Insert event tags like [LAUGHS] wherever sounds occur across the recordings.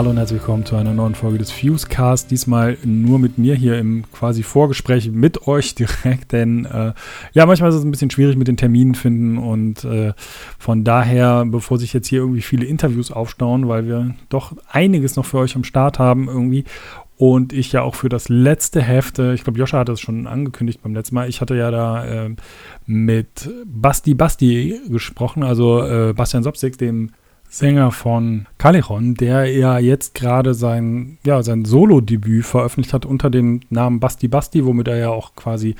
Hallo und herzlich willkommen zu einer neuen Folge des Fusecast. Diesmal nur mit mir hier im quasi Vorgespräch mit euch [LAUGHS] direkt, denn äh, ja, manchmal ist es ein bisschen schwierig mit den Terminen finden und äh, von daher, bevor sich jetzt hier irgendwie viele Interviews aufstauen, weil wir doch einiges noch für euch am Start haben irgendwie und ich ja auch für das letzte Heft, äh, ich glaube, Joscha hat das schon angekündigt beim letzten Mal, ich hatte ja da äh, mit Basti Basti gesprochen, also äh, Bastian Sopsik, dem Sänger von Callejon, der ja jetzt gerade sein, ja, sein Solo-Debüt veröffentlicht hat unter dem Namen Basti Basti, womit er ja auch quasi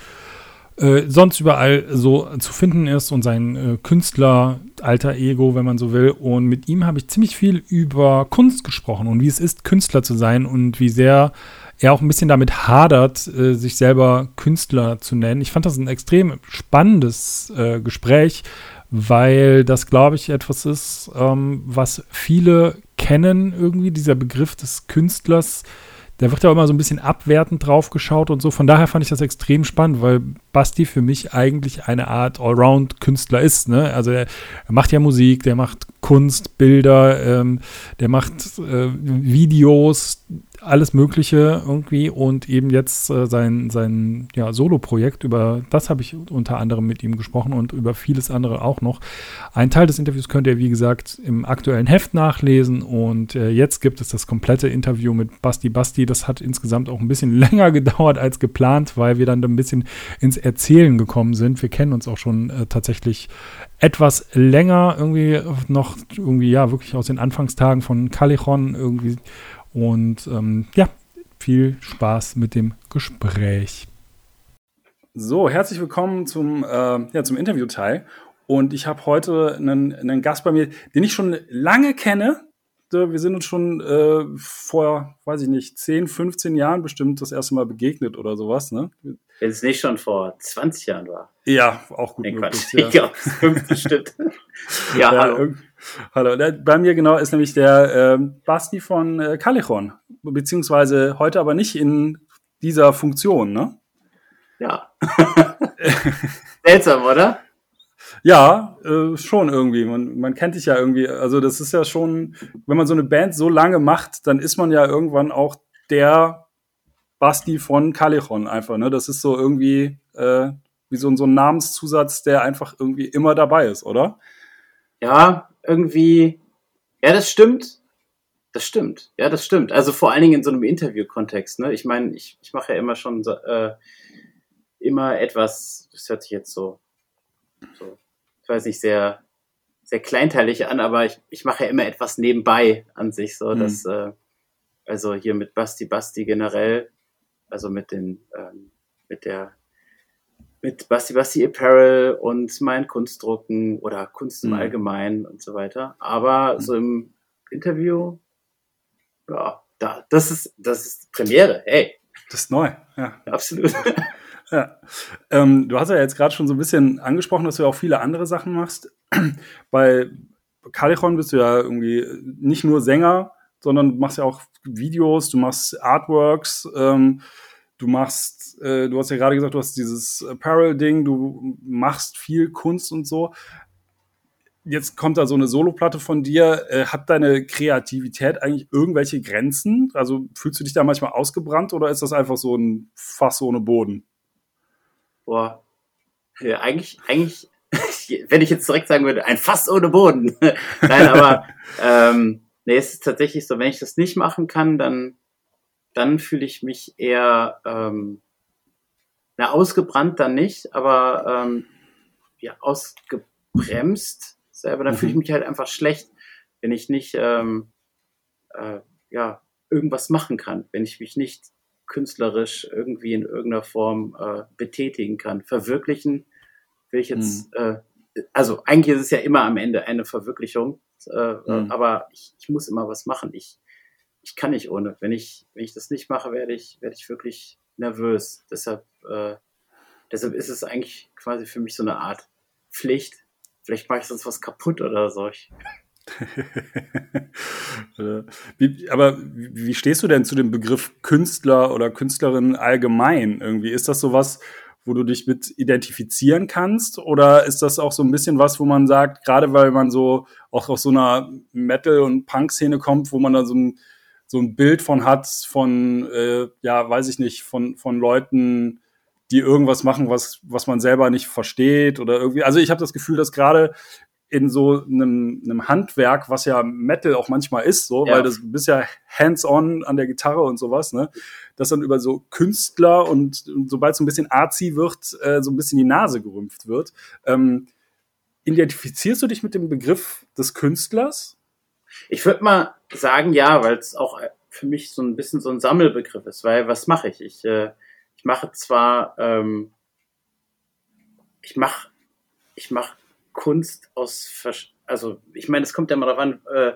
äh, sonst überall so zu finden ist und sein äh, Künstler-alter Ego, wenn man so will. Und mit ihm habe ich ziemlich viel über Kunst gesprochen und wie es ist, Künstler zu sein und wie sehr er auch ein bisschen damit hadert, äh, sich selber Künstler zu nennen. Ich fand das ein extrem spannendes äh, Gespräch, weil das, glaube ich, etwas ist, ähm, was viele kennen irgendwie, dieser Begriff des Künstlers. Der wird ja immer so ein bisschen abwertend drauf geschaut und so. Von daher fand ich das extrem spannend, weil Basti für mich eigentlich eine Art Allround-Künstler ist. Ne? Also er, er, macht ja Musik, der macht Kunst, Bilder, ähm, der macht äh, Videos, alles Mögliche irgendwie und eben jetzt äh, sein, sein ja, Solo-Projekt, über das habe ich unter anderem mit ihm gesprochen und über vieles andere auch noch. Ein Teil des Interviews könnt ihr, wie gesagt, im aktuellen Heft nachlesen und äh, jetzt gibt es das komplette Interview mit Basti Basti. Das hat insgesamt auch ein bisschen [LAUGHS] länger gedauert als geplant, weil wir dann ein bisschen ins Erzählen gekommen sind. Wir kennen uns auch schon äh, tatsächlich etwas länger, irgendwie noch irgendwie, ja, wirklich aus den Anfangstagen von Callejon irgendwie und ähm, ja, viel Spaß mit dem Gespräch. So, herzlich willkommen zum, äh, ja, zum Interviewteil. Und ich habe heute einen, einen Gast bei mir, den ich schon lange kenne. Wir sind uns schon äh, vor, weiß ich nicht, 10, 15 Jahren bestimmt das erste Mal begegnet oder sowas. Ne? Wenn es nicht schon vor 20 Jahren war. Ja, auch gut. Nee, möglich, ja. [LAUGHS] Ich glaube, 50 stimmt. ja, ja, hallo. Hallo, bei mir genau ist nämlich der äh, Basti von äh, Callejon, beziehungsweise heute aber nicht in dieser Funktion, ne? Ja. [LAUGHS] Seltsam, oder? Ja, äh, schon irgendwie. Man, man kennt dich ja irgendwie. Also das ist ja schon, wenn man so eine Band so lange macht, dann ist man ja irgendwann auch der Basti von Callejon einfach. Ne? Das ist so irgendwie äh, wie so, so ein Namenszusatz, der einfach irgendwie immer dabei ist, oder? Ja, irgendwie, ja, das stimmt. Das stimmt, ja, das stimmt. Also vor allen Dingen in so einem Interview-Kontext. Ne? Ich meine, ich, ich mache ja immer schon äh, immer etwas, das hört sich jetzt so, so, weiß nicht, sehr, sehr kleinteilig an, aber ich, ich mache ja immer etwas nebenbei an sich, so, mhm. dass, äh, also hier mit Basti Basti generell, also mit den, ähm, mit der mit Basti Basti Apparel und mein Kunstdrucken oder Kunst im mhm. Allgemeinen und so weiter. Aber mhm. so im Interview, ja, da, das ist, das ist Premiere, hey. Das ist neu, ja. Absolut. [LAUGHS] ja. Ähm, du hast ja jetzt gerade schon so ein bisschen angesprochen, dass du auch viele andere Sachen machst. [CLEARS THROAT] Bei Callejon bist du ja irgendwie nicht nur Sänger, sondern du machst ja auch Videos, du machst Artworks, ähm, du machst, äh, du hast ja gerade gesagt, du hast dieses Apparel-Ding, du machst viel Kunst und so. Jetzt kommt da so eine Soloplatte von dir. Äh, hat deine Kreativität eigentlich irgendwelche Grenzen? Also fühlst du dich da manchmal ausgebrannt oder ist das einfach so ein Fass ohne Boden? Boah, eigentlich, eigentlich, [LAUGHS] wenn ich jetzt direkt sagen würde, ein Fass ohne Boden. [LAUGHS] Nein, aber [LAUGHS] ähm, nee, es ist tatsächlich so, wenn ich das nicht machen kann, dann dann fühle ich mich eher, ähm, na, ausgebrannt dann nicht, aber ähm, ja, ausgebremst selber. Dann mhm. fühle ich mich halt einfach schlecht, wenn ich nicht ähm, äh, ja, irgendwas machen kann, wenn ich mich nicht künstlerisch irgendwie in irgendeiner Form äh, betätigen kann. Verwirklichen will ich jetzt, mhm. äh, also eigentlich ist es ja immer am Ende eine Verwirklichung, äh, mhm. aber ich, ich muss immer was machen. Ich, ich kann nicht ohne. Wenn ich, wenn ich das nicht mache, werde ich, werde ich wirklich nervös. Deshalb, äh, deshalb ist es eigentlich quasi für mich so eine Art Pflicht. Vielleicht mache ich sonst was kaputt oder so. [LAUGHS] aber wie stehst du denn zu dem Begriff Künstler oder Künstlerin allgemein irgendwie? Ist das sowas, wo du dich mit identifizieren kannst? Oder ist das auch so ein bisschen was, wo man sagt, gerade weil man so auch aus so einer Metal- und Punk-Szene kommt, wo man dann so ein so ein Bild von hat, von, äh, ja, weiß ich nicht, von, von Leuten, die irgendwas machen, was, was man selber nicht versteht oder irgendwie. Also ich habe das Gefühl, dass gerade in so einem, einem Handwerk, was ja Metal auch manchmal ist, so, ja. weil das bist ja hands-on an der Gitarre und sowas, ne, dass dann über so Künstler und, und sobald es ein bisschen arzi wird, äh, so ein bisschen die Nase gerümpft wird. Ähm, identifizierst du dich mit dem Begriff des Künstlers? Ich würde mal sagen, ja, weil es auch für mich so ein bisschen so ein Sammelbegriff ist, weil was mache ich? Ich, äh, ich mache zwar, ähm, ich mache ich mach Kunst aus, also ich meine, es kommt ja mal darauf an, äh,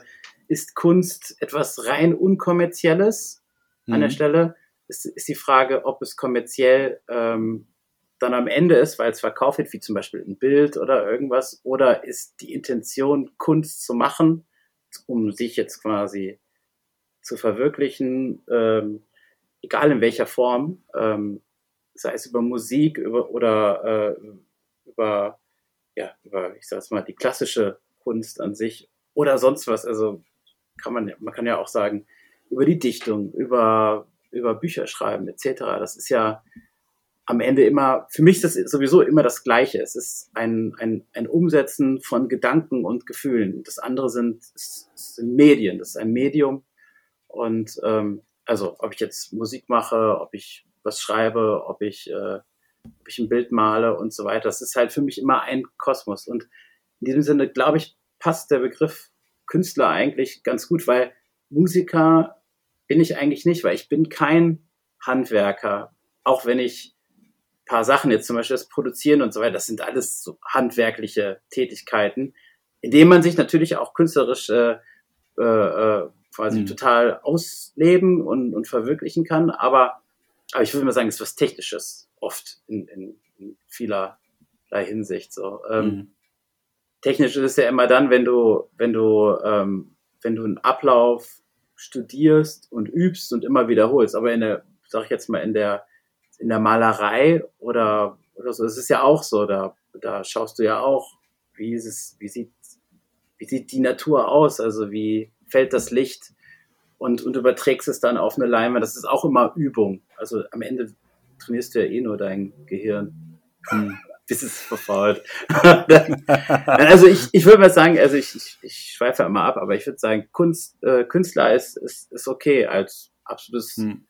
ist Kunst etwas rein unkommerzielles mhm. an der mhm. Stelle? Ist, ist die Frage, ob es kommerziell ähm, dann am Ende ist, weil es verkauft wird, wie zum Beispiel ein Bild oder irgendwas, oder ist die Intention, Kunst zu machen, um sich jetzt quasi zu verwirklichen, ähm, egal in welcher Form, ähm, sei es über Musik über, oder äh, über ja, über, ich sag's mal, die klassische Kunst an sich oder sonst was. Also kann man, man kann ja auch sagen, über die Dichtung, über, über Bücher schreiben, etc. Das ist ja am Ende immer, für mich ist das sowieso immer das Gleiche. Es ist ein, ein, ein Umsetzen von Gedanken und Gefühlen. Das andere sind, sind Medien, das ist ein Medium. Und ähm, also ob ich jetzt Musik mache, ob ich was schreibe, ob ich äh, ob ich ein Bild male und so weiter. Das ist halt für mich immer ein Kosmos. Und in diesem Sinne, glaube ich, passt der Begriff Künstler eigentlich ganz gut, weil Musiker bin ich eigentlich nicht, weil ich bin kein Handwerker. Auch wenn ich ein paar Sachen jetzt zum Beispiel das Produzieren und so weiter, das sind alles so handwerkliche Tätigkeiten, in denen man sich natürlich auch künstlerisch äh, äh, äh quasi mhm. total ausleben und, und verwirklichen kann. Aber, aber ich würde mal sagen, es ist was Technisches oft in, in, in vielerlei Hinsicht. So. Ähm, mhm. Technisch ist es ja immer dann, wenn du, wenn du, ähm, wenn du einen Ablauf studierst und übst und immer wiederholst. Aber in der, sag ich jetzt mal, in der, in der Malerei oder, oder so, es ist ja auch so, da, da schaust du ja auch, wie ist es, wie sieht, wie sieht die Natur aus? Also wie fällt das Licht? Und, und überträgst es dann auf eine Leinwand. Das ist auch immer Übung. Also am Ende trainierst du ja eh nur dein Gehirn, hm. bis es verfault. also ich, ich würde mal sagen, also ich, ich, ich schweife immer ab, aber ich würde sagen, Kunst, äh, Künstler ist, ist, ist okay als absolutes hm.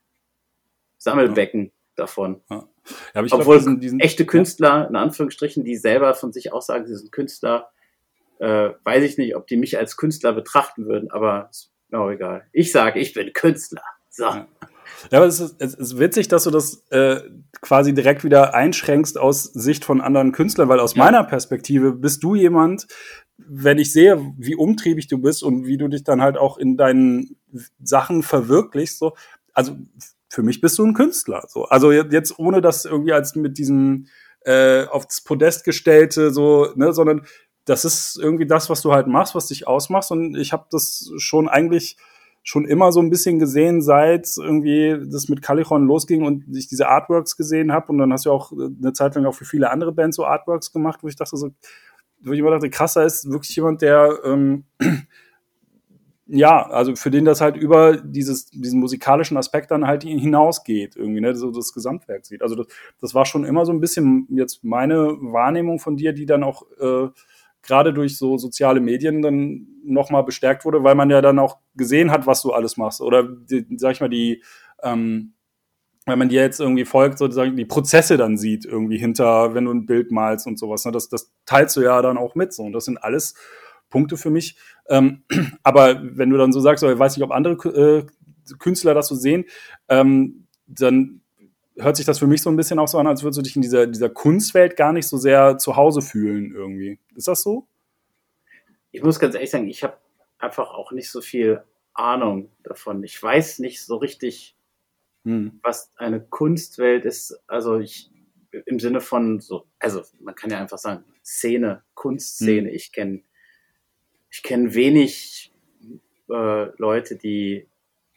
Sammelbecken ja. davon. Ja. Ja, Obwohl glaub, diesen, diesen, echte Künstler, in Anführungsstrichen, die selber von sich auch sagen, sie sind Künstler, äh, weiß ich nicht, ob die mich als Künstler betrachten würden, aber ist auch egal. Ich sage, ich bin Künstler. So. Ja. Ja, aber es ist, es ist witzig, dass du das äh, quasi direkt wieder einschränkst aus Sicht von anderen Künstlern, weil aus ja. meiner Perspektive bist du jemand, wenn ich sehe, wie umtriebig du bist und wie du dich dann halt auch in deinen Sachen verwirklichst, so, also für mich bist du ein Künstler. So. Also jetzt ohne das irgendwie als mit diesem äh, aufs Podest gestellte, so, ne, sondern das ist irgendwie das, was du halt machst, was dich ausmachst. Und ich habe das schon eigentlich schon immer so ein bisschen gesehen, seit irgendwie das mit Calichon losging und ich diese Artworks gesehen habe. Und dann hast du auch eine Zeit lang auch für viele andere Bands so Artworks gemacht, wo ich dachte so, wo ich immer dachte, krasser ist wirklich jemand, der ähm, [CLEARS THROAT] ja, also für den das halt über dieses, diesen musikalischen Aspekt dann halt hinausgeht, irgendwie, ne, so das Gesamtwerk sieht. Also das, das war schon immer so ein bisschen jetzt meine Wahrnehmung von dir, die dann auch äh, gerade durch so soziale Medien dann nochmal bestärkt wurde, weil man ja dann auch gesehen hat, was du alles machst. Oder, die, sag ich mal, die, ähm, wenn man dir jetzt irgendwie folgt, sozusagen die Prozesse dann sieht, irgendwie hinter, wenn du ein Bild malst und sowas. Ne? Das, das teilst du ja dann auch mit. So. Und das sind alles Punkte für mich. Ähm, [CLEARS THROAT] aber wenn du dann so sagst, ich weiß nicht, ob andere äh, Künstler das so sehen, ähm, dann hört sich das für mich so ein bisschen auch so an, als würdest du dich in dieser, dieser Kunstwelt gar nicht so sehr zu Hause fühlen irgendwie. Ist das so? Ich muss ganz ehrlich sagen, ich habe einfach auch nicht so viel Ahnung davon. Ich weiß nicht so richtig, hm. was eine Kunstwelt ist. Also ich im Sinne von so, also man kann ja einfach sagen, Szene, Kunstszene. Hm. Ich kenne ich kenne wenig äh, Leute, die,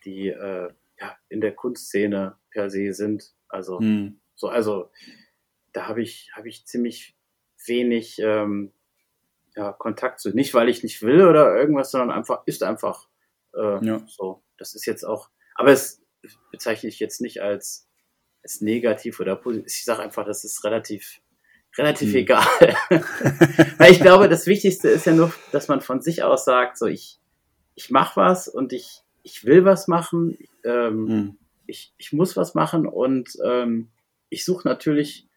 die äh, in der Kunstszene per se sind. Also, hm. so, also da habe ich, habe ich ziemlich wenig ähm, ja, Kontakt zu. Nicht, weil ich nicht will oder irgendwas, sondern einfach, ist einfach äh, ja. so. das ist jetzt auch, aber es bezeichne ich jetzt nicht als, als negativ oder positiv. Ich sage einfach, das ist relativ, relativ hm. egal. [LAUGHS] Weil ich glaube, das Wichtigste ist ja nur, dass man von sich aus sagt, so ich, ich mache was und ich, ich will was machen, ähm, hm. ich, ich muss was machen und ähm, ich suche natürlich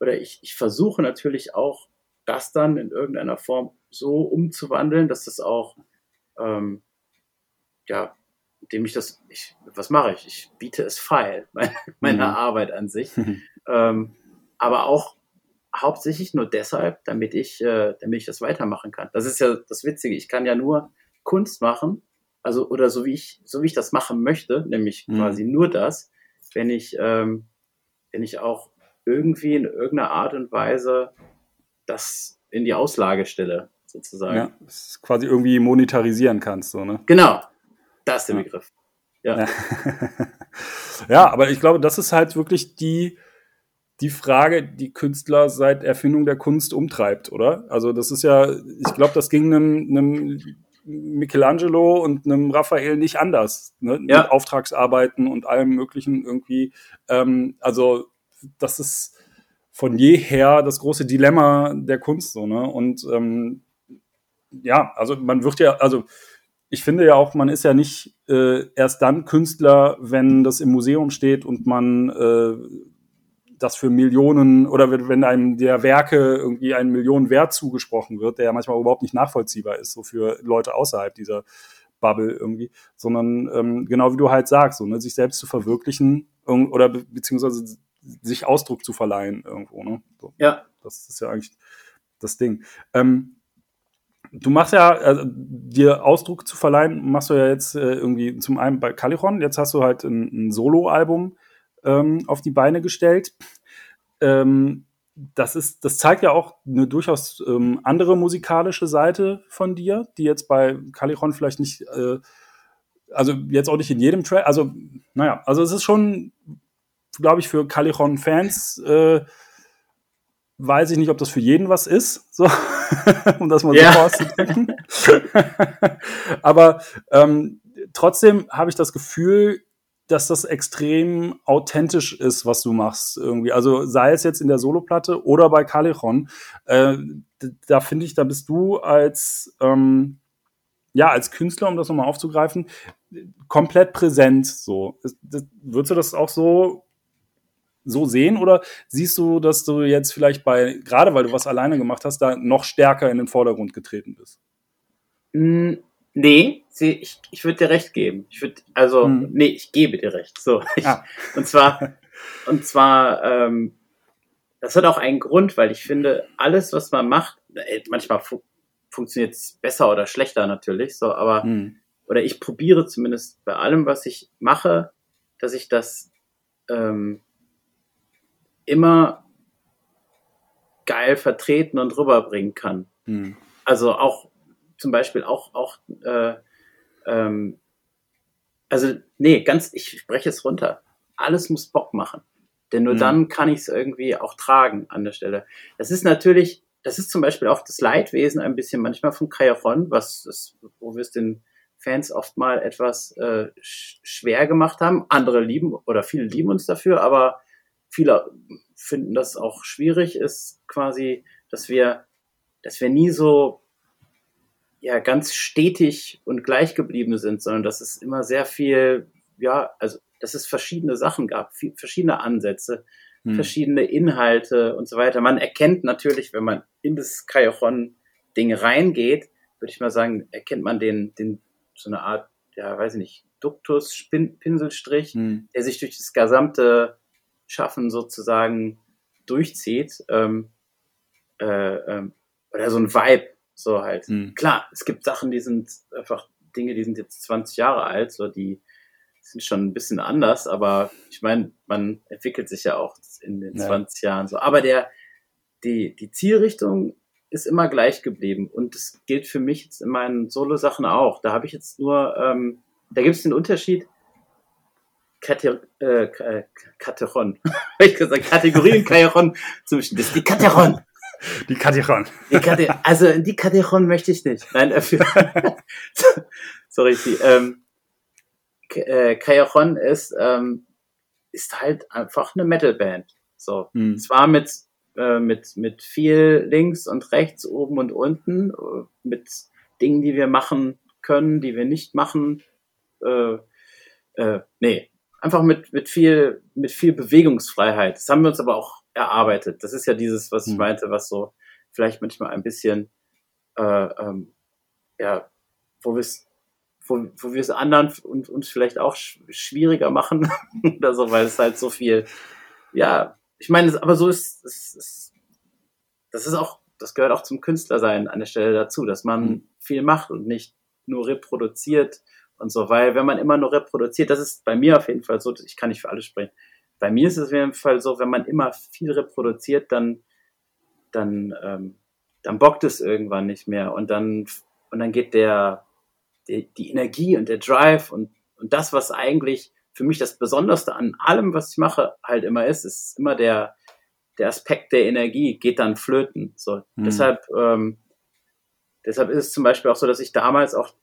oder ich, ich versuche natürlich auch, das dann in irgendeiner Form so umzuwandeln, dass das auch, ähm, ja, indem ich das, ich, was mache ich? Ich biete es feil, [LAUGHS] meine, meine mhm. Arbeit an sich. [LAUGHS] ähm, aber auch hauptsächlich nur deshalb, damit ich, äh, damit ich das weitermachen kann. Das ist ja das Witzige. Ich kann ja nur Kunst machen, also oder so wie ich, so wie ich das machen möchte, nämlich mhm. quasi nur das, wenn ich, ähm, wenn ich auch irgendwie in irgendeiner Art und Weise das in die Auslage stelle, sozusagen. Ja, quasi irgendwie monetarisieren kannst, so, ne? Genau, das ist der ja. Begriff. Ja. ja. [LAUGHS] ja, aber ich glaube, das ist halt wirklich die, die Frage, die Künstler seit Erfindung der Kunst umtreibt, oder? Also das ist ja, ich glaube, das ging einem, einem Michelangelo und einem Raphael nicht anders. Ne? Ja. Mit Auftragsarbeiten und allem Möglichen irgendwie. Ähm, also das ist von jeher das große Dilemma der Kunst so, ne? Und ähm, ja, also man wird ja, also ich finde ja auch, man ist ja nicht äh, erst dann Künstler, wenn das im Museum steht und man äh, das für Millionen oder wenn einem der Werke irgendwie einen Millionen Wert zugesprochen wird, der ja manchmal überhaupt nicht nachvollziehbar ist, so für Leute außerhalb dieser Bubble irgendwie, sondern ähm, genau wie du halt sagst, so, ne, sich selbst zu verwirklichen oder be beziehungsweise sich Ausdruck zu verleihen irgendwo. Ne? So. Ja. Das ist ja eigentlich das Ding. Ähm, du machst ja, also, dir Ausdruck zu verleihen, machst du ja jetzt äh, irgendwie zum einen bei Caliron, jetzt hast du halt ein, ein Solo-Album ähm, auf die Beine gestellt. Ähm, das ist, das zeigt ja auch eine durchaus ähm, andere musikalische Seite von dir, die jetzt bei Caliron vielleicht nicht, äh, also jetzt auch nicht in jedem Track, also naja, also es ist schon glaube ich, für Callejon-Fans äh, weiß ich nicht, ob das für jeden was ist, so, [LAUGHS] um das mal ja. so auszudrücken. [LAUGHS] Aber ähm, trotzdem habe ich das Gefühl, dass das extrem authentisch ist, was du machst irgendwie. Also sei es jetzt in der Soloplatte oder bei Callejon, äh, da finde ich, da bist du als ähm, ja als Künstler, um das nochmal aufzugreifen, komplett präsent. So, würdest du das auch so so sehen oder siehst du, dass du jetzt vielleicht bei, gerade weil du was alleine gemacht hast, da noch stärker in den Vordergrund getreten bist? Mm, nee, ich, ich würde dir recht geben. Ich würde, also, hm. nee, ich gebe dir recht. So. Ich, ah. Und zwar, und zwar, ähm, das hat auch einen Grund, weil ich finde, alles, was man macht, äh, manchmal fu funktioniert es besser oder schlechter natürlich, so, aber, hm. oder ich probiere zumindest bei allem, was ich mache, dass ich das ähm, immer geil vertreten und rüberbringen kann. Hm. Also auch zum Beispiel auch, auch äh, ähm, also nee, ganz, ich spreche es runter. Alles muss Bock machen. Denn nur hm. dann kann ich es irgendwie auch tragen an der Stelle. Das ist natürlich, das ist zum Beispiel auch das Leidwesen ein bisschen manchmal von Kajaron, was ist, wo wir es den Fans oft mal etwas äh, schwer gemacht haben. Andere lieben oder viele lieben uns dafür, aber viele finden das auch schwierig, ist quasi, dass wir, dass wir nie so ja ganz stetig und gleich geblieben sind, sondern dass es immer sehr viel, ja, also dass es verschiedene Sachen gab, viel, verschiedene Ansätze, hm. verschiedene Inhalte und so weiter. Man erkennt natürlich, wenn man in das Kajochon-Ding reingeht, würde ich mal sagen, erkennt man den, den so eine Art, ja, weiß ich nicht, Duktus, Spin Pinselstrich, hm. der sich durch das gesamte Schaffen sozusagen durchzieht. Ähm, äh, ähm, oder so ein Vibe, so halt. Mhm. Klar, es gibt Sachen, die sind einfach Dinge, die sind jetzt 20 Jahre alt, so die sind schon ein bisschen anders, aber ich meine, man entwickelt sich ja auch in den ja. 20 Jahren so. Aber der, die, die Zielrichtung ist immer gleich geblieben und das gilt für mich jetzt in meinen Solo-Sachen auch. Da habe ich jetzt nur, ähm, da gibt es den Unterschied, Kater, äh, Kateron. [LAUGHS] ich gesagt, Kategorien Kateron zwischen. Das ist die Kateron. [LAUGHS] Die Kateron. Die Kater also die Kateron möchte ich nicht. Nein, dafür. [LAUGHS] Sorry, die, ähm, äh, Callejon ist, ähm, ist halt einfach eine Metalband. So. Mhm. Zwar mit, äh, mit, mit viel links und rechts, oben und unten, äh, mit Dingen, die wir machen können, die wir nicht machen. Äh, äh, nee, einfach mit, mit viel, mit viel Bewegungsfreiheit. Das haben wir uns aber auch erarbeitet. Das ist ja dieses, was ich mhm. meinte, was so vielleicht manchmal ein bisschen, äh, ähm, ja, wo wir es wo, wo wir es anderen und uns vielleicht auch schwieriger machen [LAUGHS] oder so, weil es halt so viel, ja, ich meine, aber so ist, ist, ist das ist auch, das gehört auch zum Künstlersein an der Stelle dazu, dass man mhm. viel macht und nicht nur reproduziert und so, weil wenn man immer nur reproduziert, das ist bei mir auf jeden Fall so, ich kann nicht für alle sprechen. Bei mir ist es auf jeden Fall so, wenn man immer viel reproduziert, dann, dann, ähm, dann bockt es irgendwann nicht mehr und dann, und dann geht der, die, die Energie und der Drive und, und das, was eigentlich für mich das Besonderste an allem, was ich mache, halt immer ist, ist immer der, der Aspekt der Energie geht dann flöten. So, mhm. deshalb, ähm, deshalb ist es zum Beispiel auch so, dass ich damals auch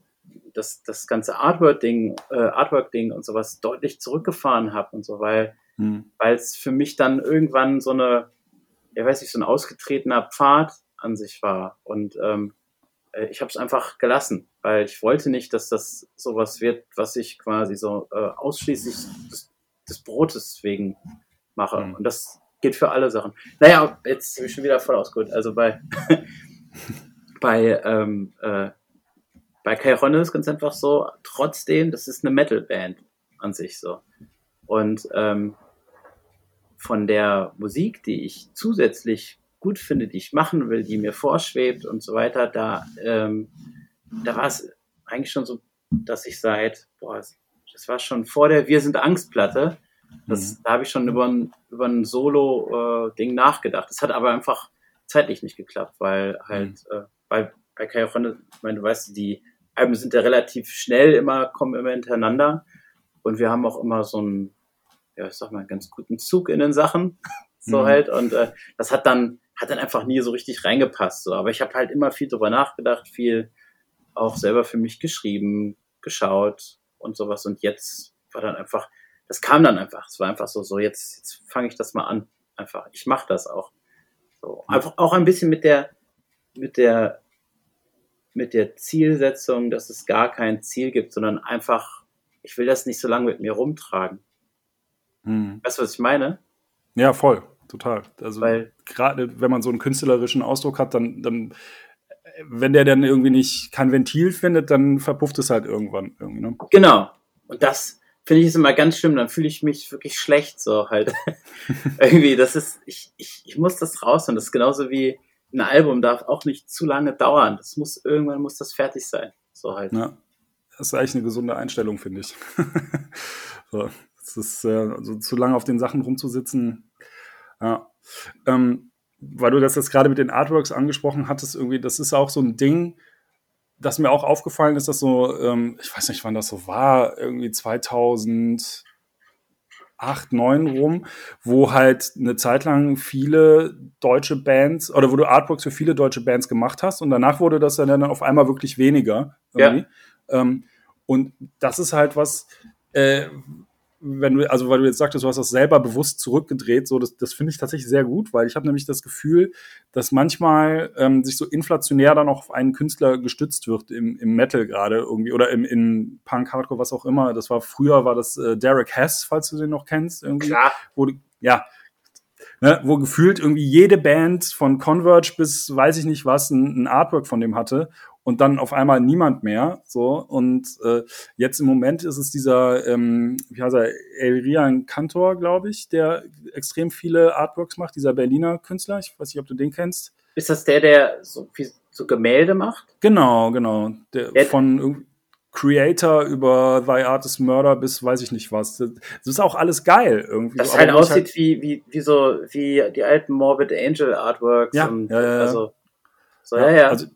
das, das ganze Artwork-Ding, äh, Artwork-Ding und sowas deutlich zurückgefahren habe und so, weil, mhm. weil es für mich dann irgendwann so eine, ja weiß ich, so ein ausgetretener Pfad an sich war. Und ähm, äh, ich habe es einfach gelassen, weil ich wollte nicht, dass das sowas wird, was ich quasi so äh, ausschließlich des, des Brotes wegen mache. Mhm. Und das geht für alle Sachen. Naja, jetzt bin ich schon wieder voll ausgeholt. Also bei [LAUGHS] bei ähm, äh, bei Kairon ist ganz einfach so, trotzdem, das ist eine Metal-Band an sich so. Und ähm, von der Musik, die ich zusätzlich gut finde, die ich machen will, die mir vorschwebt und so weiter, da, ähm, da war es eigentlich schon so, dass ich seit, boah, das war schon vor der Wir sind Angstplatte, das, mhm. da habe ich schon über ein, über ein Solo-Ding äh, nachgedacht. Das hat aber einfach zeitlich nicht geklappt, weil halt mhm. äh, bei, bei Kajochonne, ich meine, du weißt, die Alben sind ja relativ schnell immer, kommen immer hintereinander und wir haben auch immer so einen, ja, ich sag mal, ganz guten Zug in den Sachen, [LAUGHS] so mhm. halt und äh, das hat dann hat dann einfach nie so richtig reingepasst. So. Aber ich habe halt immer viel drüber nachgedacht, viel auch selber für mich geschrieben, geschaut und sowas. Und jetzt war dann einfach, das kam dann einfach. Es war einfach so, so jetzt, jetzt fange ich das mal an. Einfach, ich mache das auch. So, einfach auch ein bisschen mit der, mit der, mit der Zielsetzung, dass es gar kein Ziel gibt, sondern einfach, ich will das nicht so lange mit mir rumtragen. Hm. Weißt du, was ich meine? Ja, voll total. Also gerade wenn man so einen künstlerischen Ausdruck hat, dann, dann wenn der dann irgendwie nicht kein Ventil findet, dann verpufft es halt irgendwann. Irgendwie, ne? Genau. Und das finde ich ist immer ganz schlimm. Dann fühle ich mich wirklich schlecht so halt. [LAUGHS] irgendwie, das ist, ich, ich, ich muss das raus und das ist genauso wie ein Album darf auch nicht zu lange dauern. Das muss, irgendwann muss das fertig sein. So halt. Ja. Das ist eigentlich eine gesunde Einstellung, finde ich. [LAUGHS] so, das ist, äh, also zu lange auf den Sachen rumzusitzen, ja. Ähm, weil du das jetzt gerade mit den Artworks angesprochen hattest, irgendwie, das ist auch so ein Ding, das mir auch aufgefallen ist, dass so, ähm, ich weiß nicht, wann das so war, irgendwie 2008, 9 rum, wo halt eine Zeit lang viele deutsche Bands oder wo du Artworks für viele deutsche Bands gemacht hast und danach wurde das dann auf einmal wirklich weniger. Irgendwie. Ja. Ähm, und das ist halt was, äh, wenn du, also weil du jetzt sagtest, du hast das selber bewusst zurückgedreht, so das, das finde ich tatsächlich sehr gut, weil ich habe nämlich das Gefühl, dass manchmal ähm, sich so inflationär dann auch auf einen Künstler gestützt wird im, im Metal gerade irgendwie oder im in Punk, Hardcore, was auch immer. Das war früher war das äh, Derek Hess, falls du den noch kennst, irgendwie. Klar. Wo, ja, Ne, wo gefühlt irgendwie jede Band von Converge bis weiß ich nicht was ein, ein Artwork von dem hatte und dann auf einmal niemand mehr. So und äh, jetzt im Moment ist es dieser, ähm, wie heißt er, Elrian Kantor, glaube ich, der extrem viele Artworks macht, dieser Berliner Künstler. Ich weiß nicht, ob du den kennst. Ist das der, der so, wie, so Gemälde macht? Genau, genau. Der, der von Creator über Thy Artist Murder bis weiß ich nicht was. Das ist auch alles geil irgendwie. Das halt aussieht halt wie, wie, wie so, wie die alten Morbid Angel Artworks. Ja, und, ja, ja, Also, so, ja, ja. Also,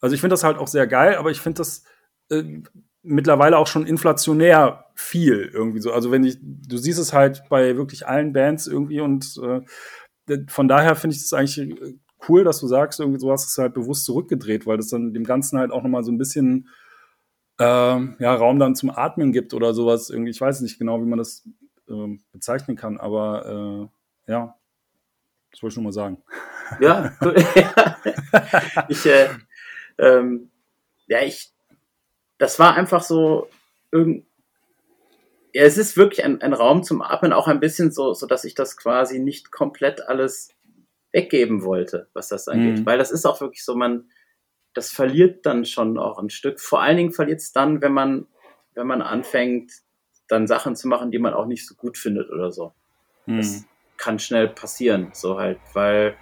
also ich finde das halt auch sehr geil, aber ich finde das äh, mittlerweile auch schon inflationär viel irgendwie so. Also wenn ich, du siehst es halt bei wirklich allen Bands irgendwie und äh, von daher finde ich das eigentlich äh, cool, dass du sagst, irgendwie so hast es halt bewusst zurückgedreht, weil das dann dem Ganzen halt auch nochmal so ein bisschen ähm, ja, Raum dann zum Atmen gibt oder sowas. Irgendwie, ich weiß nicht genau, wie man das äh, bezeichnen kann, aber äh, ja, das wollte ich nur mal sagen. Ja, [LAUGHS] ich, äh, ähm, ja, ich, das war einfach so irgend, ja, es ist wirklich ein, ein Raum zum Atmen, auch ein bisschen so, so dass ich das quasi nicht komplett alles weggeben wollte, was das angeht. Mhm. Weil das ist auch wirklich so, man, das verliert dann schon auch ein Stück. Vor allen Dingen verliert es dann, wenn man, wenn man anfängt, dann Sachen zu machen, die man auch nicht so gut findet oder so. Mhm. Das kann schnell passieren, so halt, weil,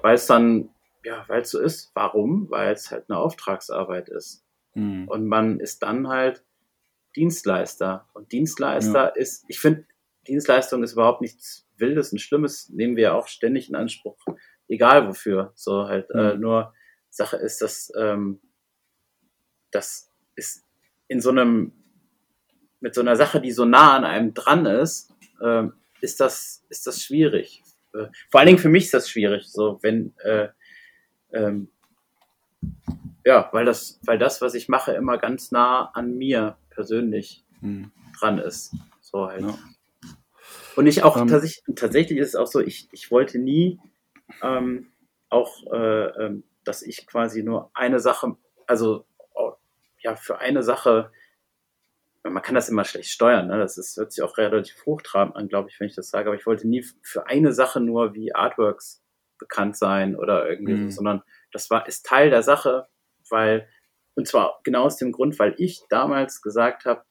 weil es dann, ja, weil es so ist. Warum? Weil es halt eine Auftragsarbeit ist. Mhm. Und man ist dann halt Dienstleister. Und Dienstleister ja. ist, ich finde, Dienstleistung ist überhaupt nichts Wildes und Schlimmes, nehmen wir auch ständig in Anspruch, egal wofür. So halt, mhm. äh, nur Sache ist, dass ähm, das ist in so einem, mit so einer Sache, die so nah an einem dran ist, äh, ist das, ist das schwierig. Äh, vor allen Dingen für mich ist das schwierig, so wenn, äh, ähm, ja, weil das, weil das, was ich mache, immer ganz nah an mir persönlich hm. dran ist. So halt. Ja. Und ich auch um, ähm. tatsächlich, tatsächlich ist es auch so, ich, ich wollte nie ähm, auch, äh, äh, dass ich quasi nur eine Sache, also oh, ja, für eine Sache, man kann das immer schlecht steuern, ne? das ist, hört sich auch relativ hochtrabend an, glaube ich, wenn ich das sage, aber ich wollte nie für eine Sache nur wie Artworks bekannt sein oder irgendwie, mhm. so, sondern das war, ist Teil der Sache, weil und zwar genau aus dem Grund, weil ich damals gesagt habe,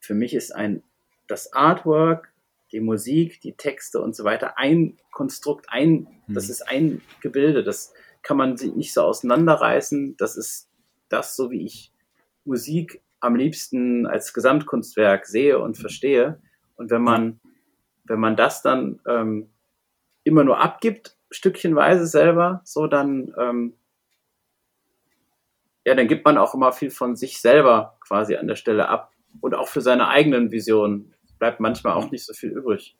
für mich ist ein das Artwork, die Musik, die Texte und so weiter ein Konstrukt, ein, mhm. das ist ein Gebilde, das kann man nicht so auseinanderreißen. Das ist das, so wie ich Musik am liebsten als Gesamtkunstwerk sehe und verstehe. Und wenn man, wenn man das dann ähm, immer nur abgibt, stückchenweise selber, so dann ähm, ja, dann gibt man auch immer viel von sich selber quasi an der Stelle ab. Und auch für seine eigenen Visionen bleibt manchmal auch nicht so viel übrig.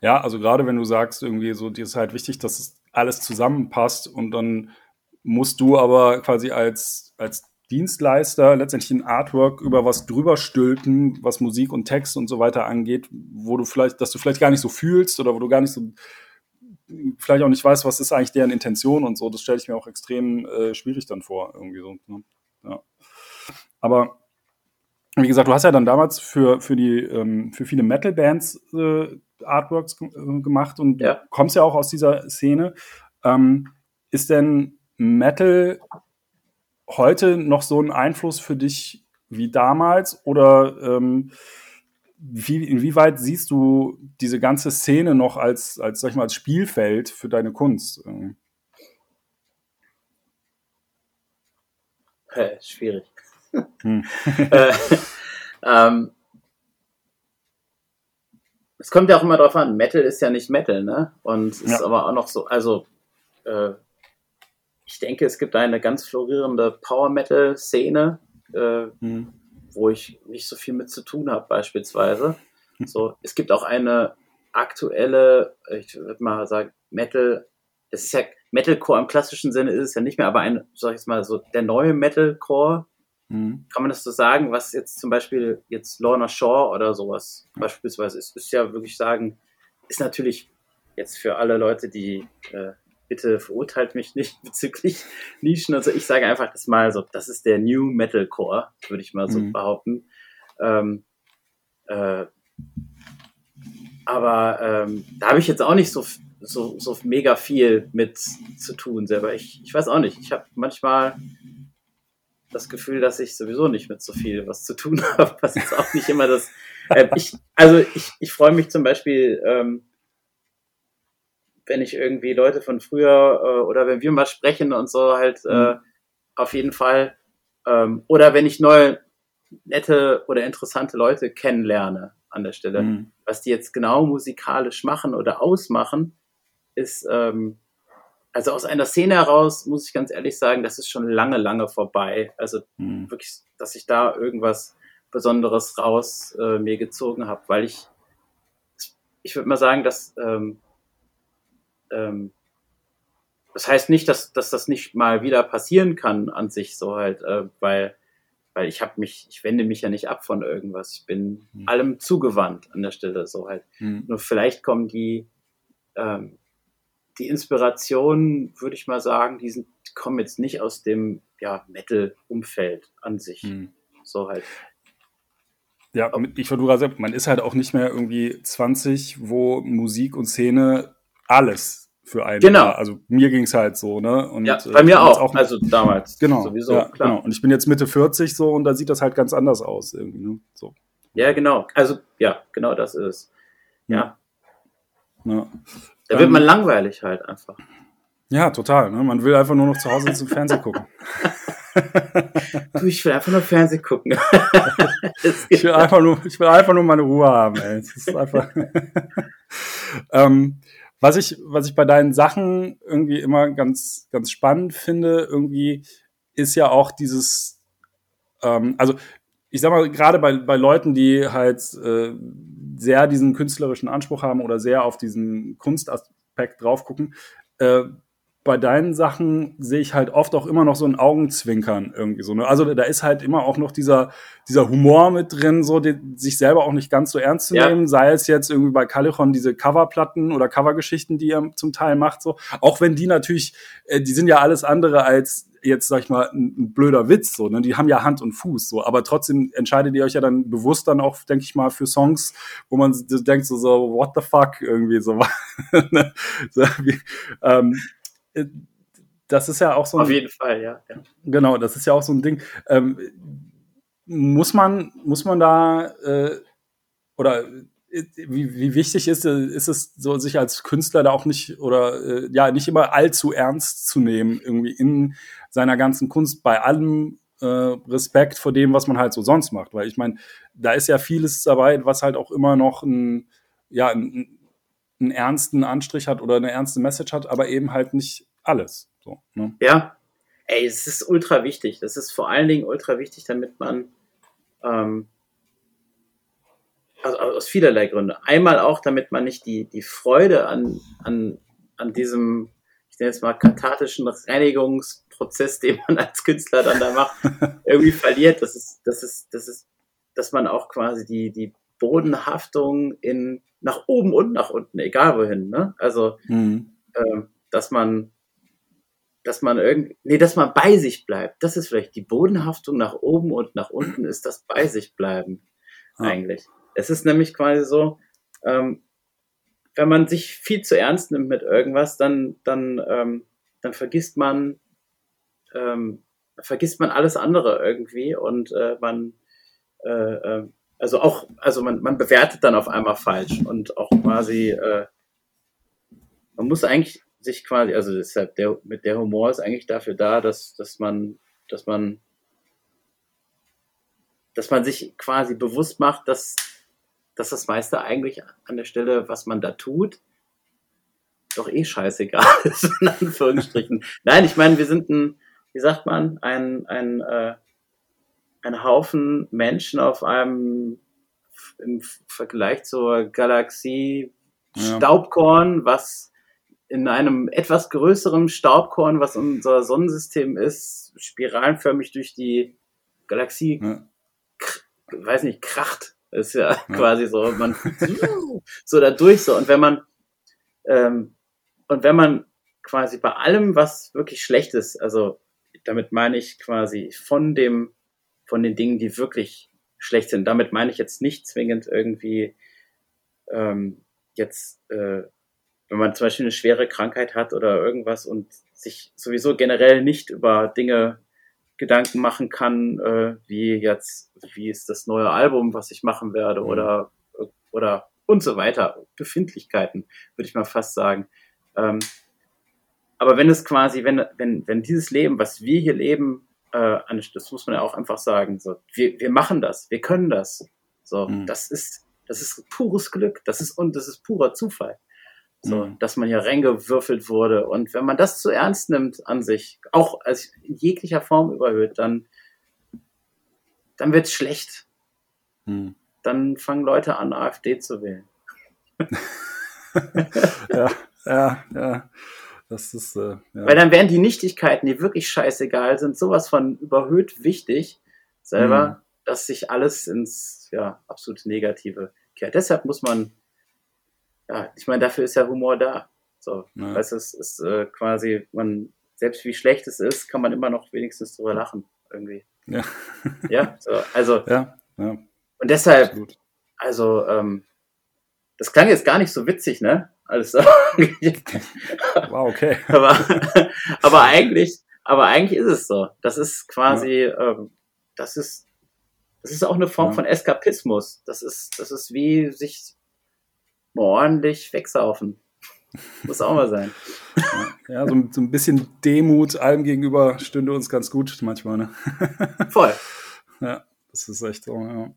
Ja, also gerade wenn du sagst, irgendwie so, dir ist halt wichtig, dass es alles zusammenpasst und dann musst du aber quasi als, als Dienstleister letztendlich ein Artwork über was drüber stülpen, was Musik und Text und so weiter angeht, wo du vielleicht, dass du vielleicht gar nicht so fühlst oder wo du gar nicht so vielleicht auch nicht weiß, was ist eigentlich deren Intention und so. Das stelle ich mir auch extrem äh, schwierig dann vor, irgendwie so. Ne? Ja. Aber wie gesagt, du hast ja dann damals für, für, die, ähm, für viele Metal-Bands äh, Artworks äh, gemacht und ja. kommst ja auch aus dieser Szene. Ähm, ist denn Metal heute noch so ein Einfluss für dich wie damals oder ähm, wie, inwieweit siehst du diese ganze Szene noch als, als, sag ich mal, als Spielfeld für deine Kunst? Äh, schwierig. Hm. [LAUGHS] äh, ähm, es kommt ja auch immer drauf an, Metal ist ja nicht Metal, ne? Und ist ja. aber auch noch so, also äh, ich denke, es gibt eine ganz florierende Power-Metal-Szene. Äh, hm wo ich nicht so viel mit zu tun habe, beispielsweise. So, es gibt auch eine aktuelle, ich würde mal sagen, Metal, das ist ja Metalcore im klassischen Sinne ist es ja nicht mehr, aber ein, sag ich jetzt mal so, der neue Metalcore, mhm. kann man das so sagen, was jetzt zum Beispiel jetzt Lorna Shaw oder sowas mhm. beispielsweise ist, ist ja wirklich sagen, ist natürlich jetzt für alle Leute, die äh, bitte verurteilt mich nicht [LAUGHS] bezüglich Nischen. Also ich sage einfach das mal so, das ist der New Metalcore, würde ich mal so mhm. behaupten. Ähm, äh, aber ähm, da habe ich jetzt auch nicht so, so, so mega viel mit zu tun selber. Ich, ich weiß auch nicht. Ich habe manchmal das Gefühl, dass ich sowieso nicht mit so viel was zu tun [LAUGHS] habe. Was ist auch nicht immer das. [LAUGHS] Äh, ich, also ich, ich freue mich zum Beispiel, ähm, wenn ich irgendwie Leute von früher äh, oder wenn wir mal sprechen und so halt äh, mhm. äh, auf jeden Fall. Ähm, oder wenn ich neue, nette oder interessante Leute kennenlerne an der Stelle. Mhm. Was die jetzt genau musikalisch machen oder ausmachen, ist, ähm, also aus einer Szene heraus, muss ich ganz ehrlich sagen, das ist schon lange, lange vorbei. Also mhm. wirklich, dass ich da irgendwas Besonderes raus äh, mir gezogen habe, weil ich, ich würde mal sagen, dass ähm, ähm, das heißt nicht, dass, dass das nicht mal wieder passieren kann an sich so halt, äh, weil weil ich habe mich, ich wende mich ja nicht ab von irgendwas. Ich bin mhm. allem zugewandt an der Stelle so halt. Mhm. Nur vielleicht kommen die, ähm, die Inspirationen, würde ich mal sagen, die sind, kommen jetzt nicht aus dem ja, Metal-Umfeld an sich. Mhm. So halt. Ja, ich war du gerade man ist halt auch nicht mehr irgendwie 20, wo Musik und Szene alles für einen genau. Also mir ging es halt so, ne? Und, ja, bei mir auch, auch, also damals. Genau, sowieso, ja, klar. Genau. Und ich bin jetzt Mitte 40 so und da sieht das halt ganz anders aus irgendwie, ne? So. Ja, genau. Also, ja, genau das ist es. Ja. ja. Da wird man langweilig halt einfach. Ja, total. Ne? Man will einfach nur noch zu Hause und Fernsehen gucken. [LAUGHS] du, ich will einfach nur Fernsehen gucken. [LAUGHS] ich, will einfach nur, ich will einfach nur meine Ruhe haben, ey. Das ist einfach [LAUGHS] ähm, was ich, was ich bei deinen Sachen irgendwie immer ganz, ganz spannend finde, irgendwie ist ja auch dieses, ähm, also ich sag mal, gerade bei, bei Leuten, die halt äh, sehr diesen künstlerischen Anspruch haben oder sehr auf diesen Kunstaspekt drauf gucken, äh, bei deinen Sachen sehe ich halt oft auch immer noch so ein Augenzwinkern irgendwie so. Ne? Also da ist halt immer auch noch dieser, dieser Humor mit drin, so den, sich selber auch nicht ganz so ernst zu nehmen. Ja. Sei es jetzt irgendwie bei Califon diese Coverplatten oder Covergeschichten, die er zum Teil macht, so. Auch wenn die natürlich, äh, die sind ja alles andere als jetzt, sag ich mal, ein, ein blöder Witz, so, ne? Die haben ja Hand und Fuß, so. Aber trotzdem entscheidet ihr euch ja dann bewusst dann auch, denke ich mal, für Songs, wo man denkt so, so what the fuck, irgendwie so. [LAUGHS] Ne? so wie, ähm, äh, das ist ja auch so ein. Auf jeden Fall, ja. ja. Genau, das ist ja auch so ein Ding. Ähm, muss man, muss man da äh, oder äh, wie, wie wichtig ist, ist es so, sich als Künstler da auch nicht oder äh, ja nicht immer allzu ernst zu nehmen, irgendwie in seiner ganzen Kunst, bei allem äh, Respekt vor dem, was man halt so sonst macht. Weil ich meine, da ist ja vieles dabei, was halt auch immer noch ein, ja, ein, einen ernsten Anstrich hat oder eine ernste Message hat, aber eben halt nicht alles. So, ne? Ja, ey, es ist ultra wichtig. Das ist vor allen Dingen ultra wichtig, damit man ähm, also aus vielerlei Gründe. Einmal auch, damit man nicht die, die Freude an, an, an diesem, ich nenne jetzt mal, kathartischen Reinigungsprozess, den man als Künstler dann da macht, [LAUGHS] irgendwie verliert. Das ist, das ist, das ist, dass man auch quasi die, die Bodenhaftung in nach oben und nach unten, egal wohin. Ne? Also, mhm. äh, dass man, dass man irgendwie, nee, dass man bei sich bleibt. Das ist vielleicht die Bodenhaftung nach oben und nach unten ist das bei sich bleiben ja. eigentlich. Es ist nämlich quasi so, ähm, wenn man sich viel zu ernst nimmt mit irgendwas, dann, dann, ähm, dann vergisst man, ähm, vergisst man alles andere irgendwie und äh, man, äh, äh, also auch, also man, man bewertet dann auf einmal falsch und auch quasi, äh, man muss eigentlich sich quasi, also deshalb der, mit der Humor ist eigentlich dafür da, dass, dass man, dass man, dass man sich quasi bewusst macht, dass, dass das meiste eigentlich an der Stelle, was man da tut, doch eh scheißegal [LAUGHS] ist, in Anführungsstrichen. Nein, ich meine, wir sind ein, wie sagt man, ein, ein, äh, ein Haufen Menschen auf einem im Vergleich zur Galaxie ja. Staubkorn, was in einem etwas größeren Staubkorn, was unser Sonnensystem ist, spiralenförmig durch die Galaxie, ja. weiß nicht, kracht. Ist ja, ja, quasi so, man [LAUGHS] so da durch so. Und wenn man ähm, und wenn man quasi bei allem, was wirklich schlecht ist, also damit meine ich quasi von dem von den Dingen, die wirklich schlecht sind. Damit meine ich jetzt nicht zwingend irgendwie ähm, jetzt, äh, wenn man zum Beispiel eine schwere Krankheit hat oder irgendwas und sich sowieso generell nicht über Dinge Gedanken machen kann, äh, wie jetzt, wie ist das neue Album, was ich machen werde mhm. oder, oder und so weiter. Befindlichkeiten, würde ich mal fast sagen. Ähm, aber wenn es quasi, wenn, wenn, wenn dieses Leben, was wir hier leben, äh, das muss man ja auch einfach sagen. So, wir, wir machen das, wir können das. So, mhm. das ist, das ist pures Glück, das ist und das ist purer Zufall. So, mhm. dass man hier reingewürfelt wurde. Und wenn man das zu ernst nimmt an sich, auch als in jeglicher Form überhöht, dann, dann wird's schlecht. Mhm. Dann fangen Leute an, AfD zu wählen. [LAUGHS] ja, ja, ja. Das ist, äh, ja. Weil dann wären die Nichtigkeiten, die wirklich scheißegal sind, sowas von überhöht wichtig. selber, mhm. dass sich alles ins ja, absolut Negative kehrt. Deshalb muss man, ja, ich meine, dafür ist ja Humor da. So, ja. weißt du, es ist äh, quasi, man, selbst wie schlecht es ist, kann man immer noch wenigstens drüber lachen, irgendwie. Ja. ja, so, also. Ja, ja. Und deshalb, Absolut. also, ähm, das klang jetzt gar nicht so witzig, ne? Alles [LAUGHS] wow, okay. aber, aber eigentlich, aber eigentlich ist es so. Das ist quasi, ja. ähm, das ist, das ist auch eine Form ja. von Eskapismus. Das ist, das ist wie sich ordentlich wegsaufen. Muss auch mal sein. [LAUGHS] Ja, so, so, ein bisschen Demut allem gegenüber stünde uns ganz gut manchmal. Ne? Voll. [LAUGHS] Ja, das ist echt so. Ja.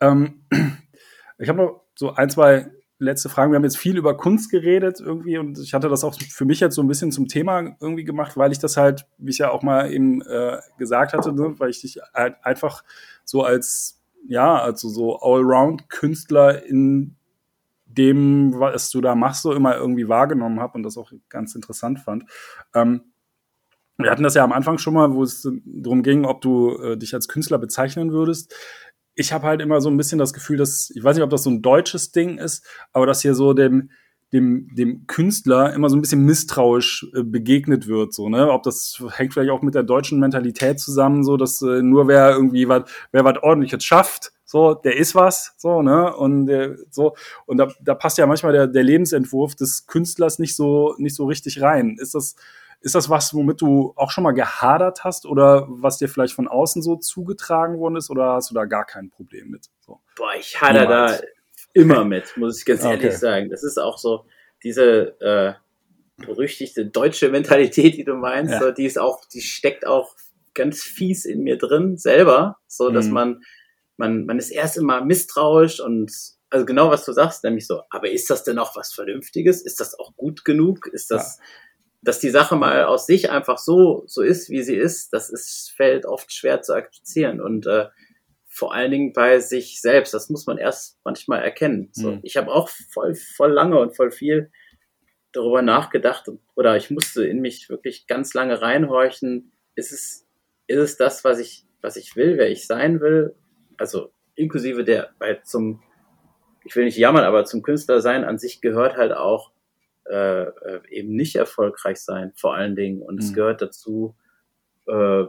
Ähm, ich habe noch so ein, zwei letzte Fragen. Wir haben jetzt viel über Kunst geredet irgendwie und ich hatte das auch für mich jetzt so ein bisschen zum Thema irgendwie gemacht, weil ich das halt, wie ich ja auch mal eben äh, gesagt hatte, ne, weil ich dich halt einfach so als, ja, also so Allround-Künstler in dem, was du da machst, so immer irgendwie wahrgenommen habe und das auch ganz interessant fand. Ähm, wir hatten das ja am Anfang schon mal, wo es darum ging, ob du äh, dich als Künstler bezeichnen würdest ich habe halt immer so ein bisschen das Gefühl, dass, ich weiß nicht, ob das so ein deutsches Ding ist, aber dass hier so dem, dem, dem Künstler immer so ein bisschen misstrauisch äh, begegnet wird, so, ne? Ob das hängt vielleicht auch mit der deutschen Mentalität zusammen, so, dass äh, nur wer irgendwie was, wer was ordentliches schafft, so, der ist was, so, ne? Und äh, so, und da, da passt ja manchmal der, der Lebensentwurf des Künstlers nicht so, nicht so richtig rein. Ist das, ist das was, womit du auch schon mal gehadert hast oder was dir vielleicht von außen so zugetragen worden ist oder hast du da gar kein Problem mit? So. Boah, ich hader da immer mit, muss ich ganz ehrlich okay. sagen. Das ist auch so diese äh, berüchtigte deutsche Mentalität, die du meinst, ja. so, die ist auch, die steckt auch ganz fies in mir drin selber, so dass mhm. man man man ist erst immer misstrauisch und also genau was du sagst, nämlich so, aber ist das denn auch was Vernünftiges? Ist das auch gut genug? Ist das, ja dass die Sache mal aus sich einfach so, so ist, wie sie ist, das ist, fällt oft schwer zu akzeptieren und äh, vor allen Dingen bei sich selbst. Das muss man erst manchmal erkennen. So, mhm. Ich habe auch voll, voll lange und voll viel darüber nachgedacht oder ich musste in mich wirklich ganz lange reinhorchen. Ist es, ist es das, was ich, was ich will, wer ich sein will? Also inklusive der, weil zum, ich will nicht jammern, aber zum Künstler sein an sich gehört halt auch äh, eben nicht erfolgreich sein, vor allen Dingen. Und mhm. es gehört dazu, äh,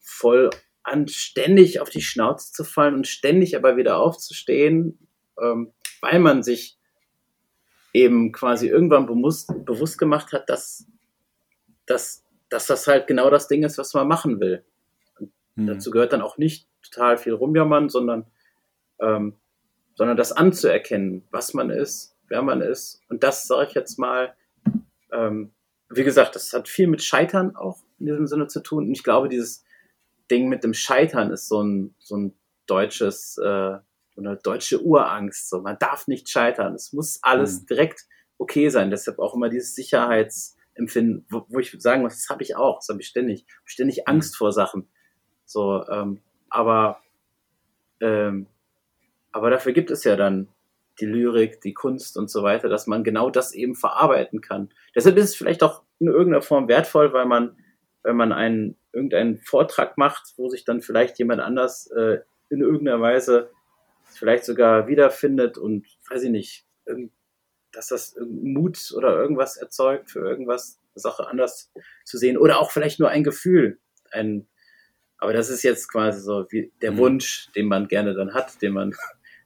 voll anständig auf die Schnauze zu fallen und ständig aber wieder aufzustehen, ähm, weil man sich eben quasi irgendwann bewusst, bewusst gemacht hat, dass, dass, dass das halt genau das Ding ist, was man machen will. Mhm. Dazu gehört dann auch nicht total viel rumjammern, sondern, ähm, sondern das anzuerkennen, was man ist wer man ist. Und das sage ich jetzt mal, ähm, wie gesagt, das hat viel mit Scheitern auch in diesem Sinne zu tun. Und ich glaube, dieses Ding mit dem Scheitern ist so ein, so ein deutsches, äh, so eine deutsche Urangst. So, man darf nicht scheitern. Es muss alles mhm. direkt okay sein. Deshalb auch immer dieses Sicherheitsempfinden, wo, wo ich sagen muss, das habe ich auch. Das habe ich ständig. Ständig mhm. Angst vor Sachen. So, ähm, aber, ähm, aber dafür gibt es ja dann die Lyrik, die Kunst und so weiter, dass man genau das eben verarbeiten kann. Deshalb ist es vielleicht auch in irgendeiner Form wertvoll, weil man, wenn man einen, irgendeinen Vortrag macht, wo sich dann vielleicht jemand anders äh, in irgendeiner Weise vielleicht sogar wiederfindet und weiß ich nicht, dass das Mut oder irgendwas erzeugt, für irgendwas eine Sache anders zu sehen oder auch vielleicht nur ein Gefühl, ein aber das ist jetzt quasi so wie der mhm. Wunsch, den man gerne dann hat, den man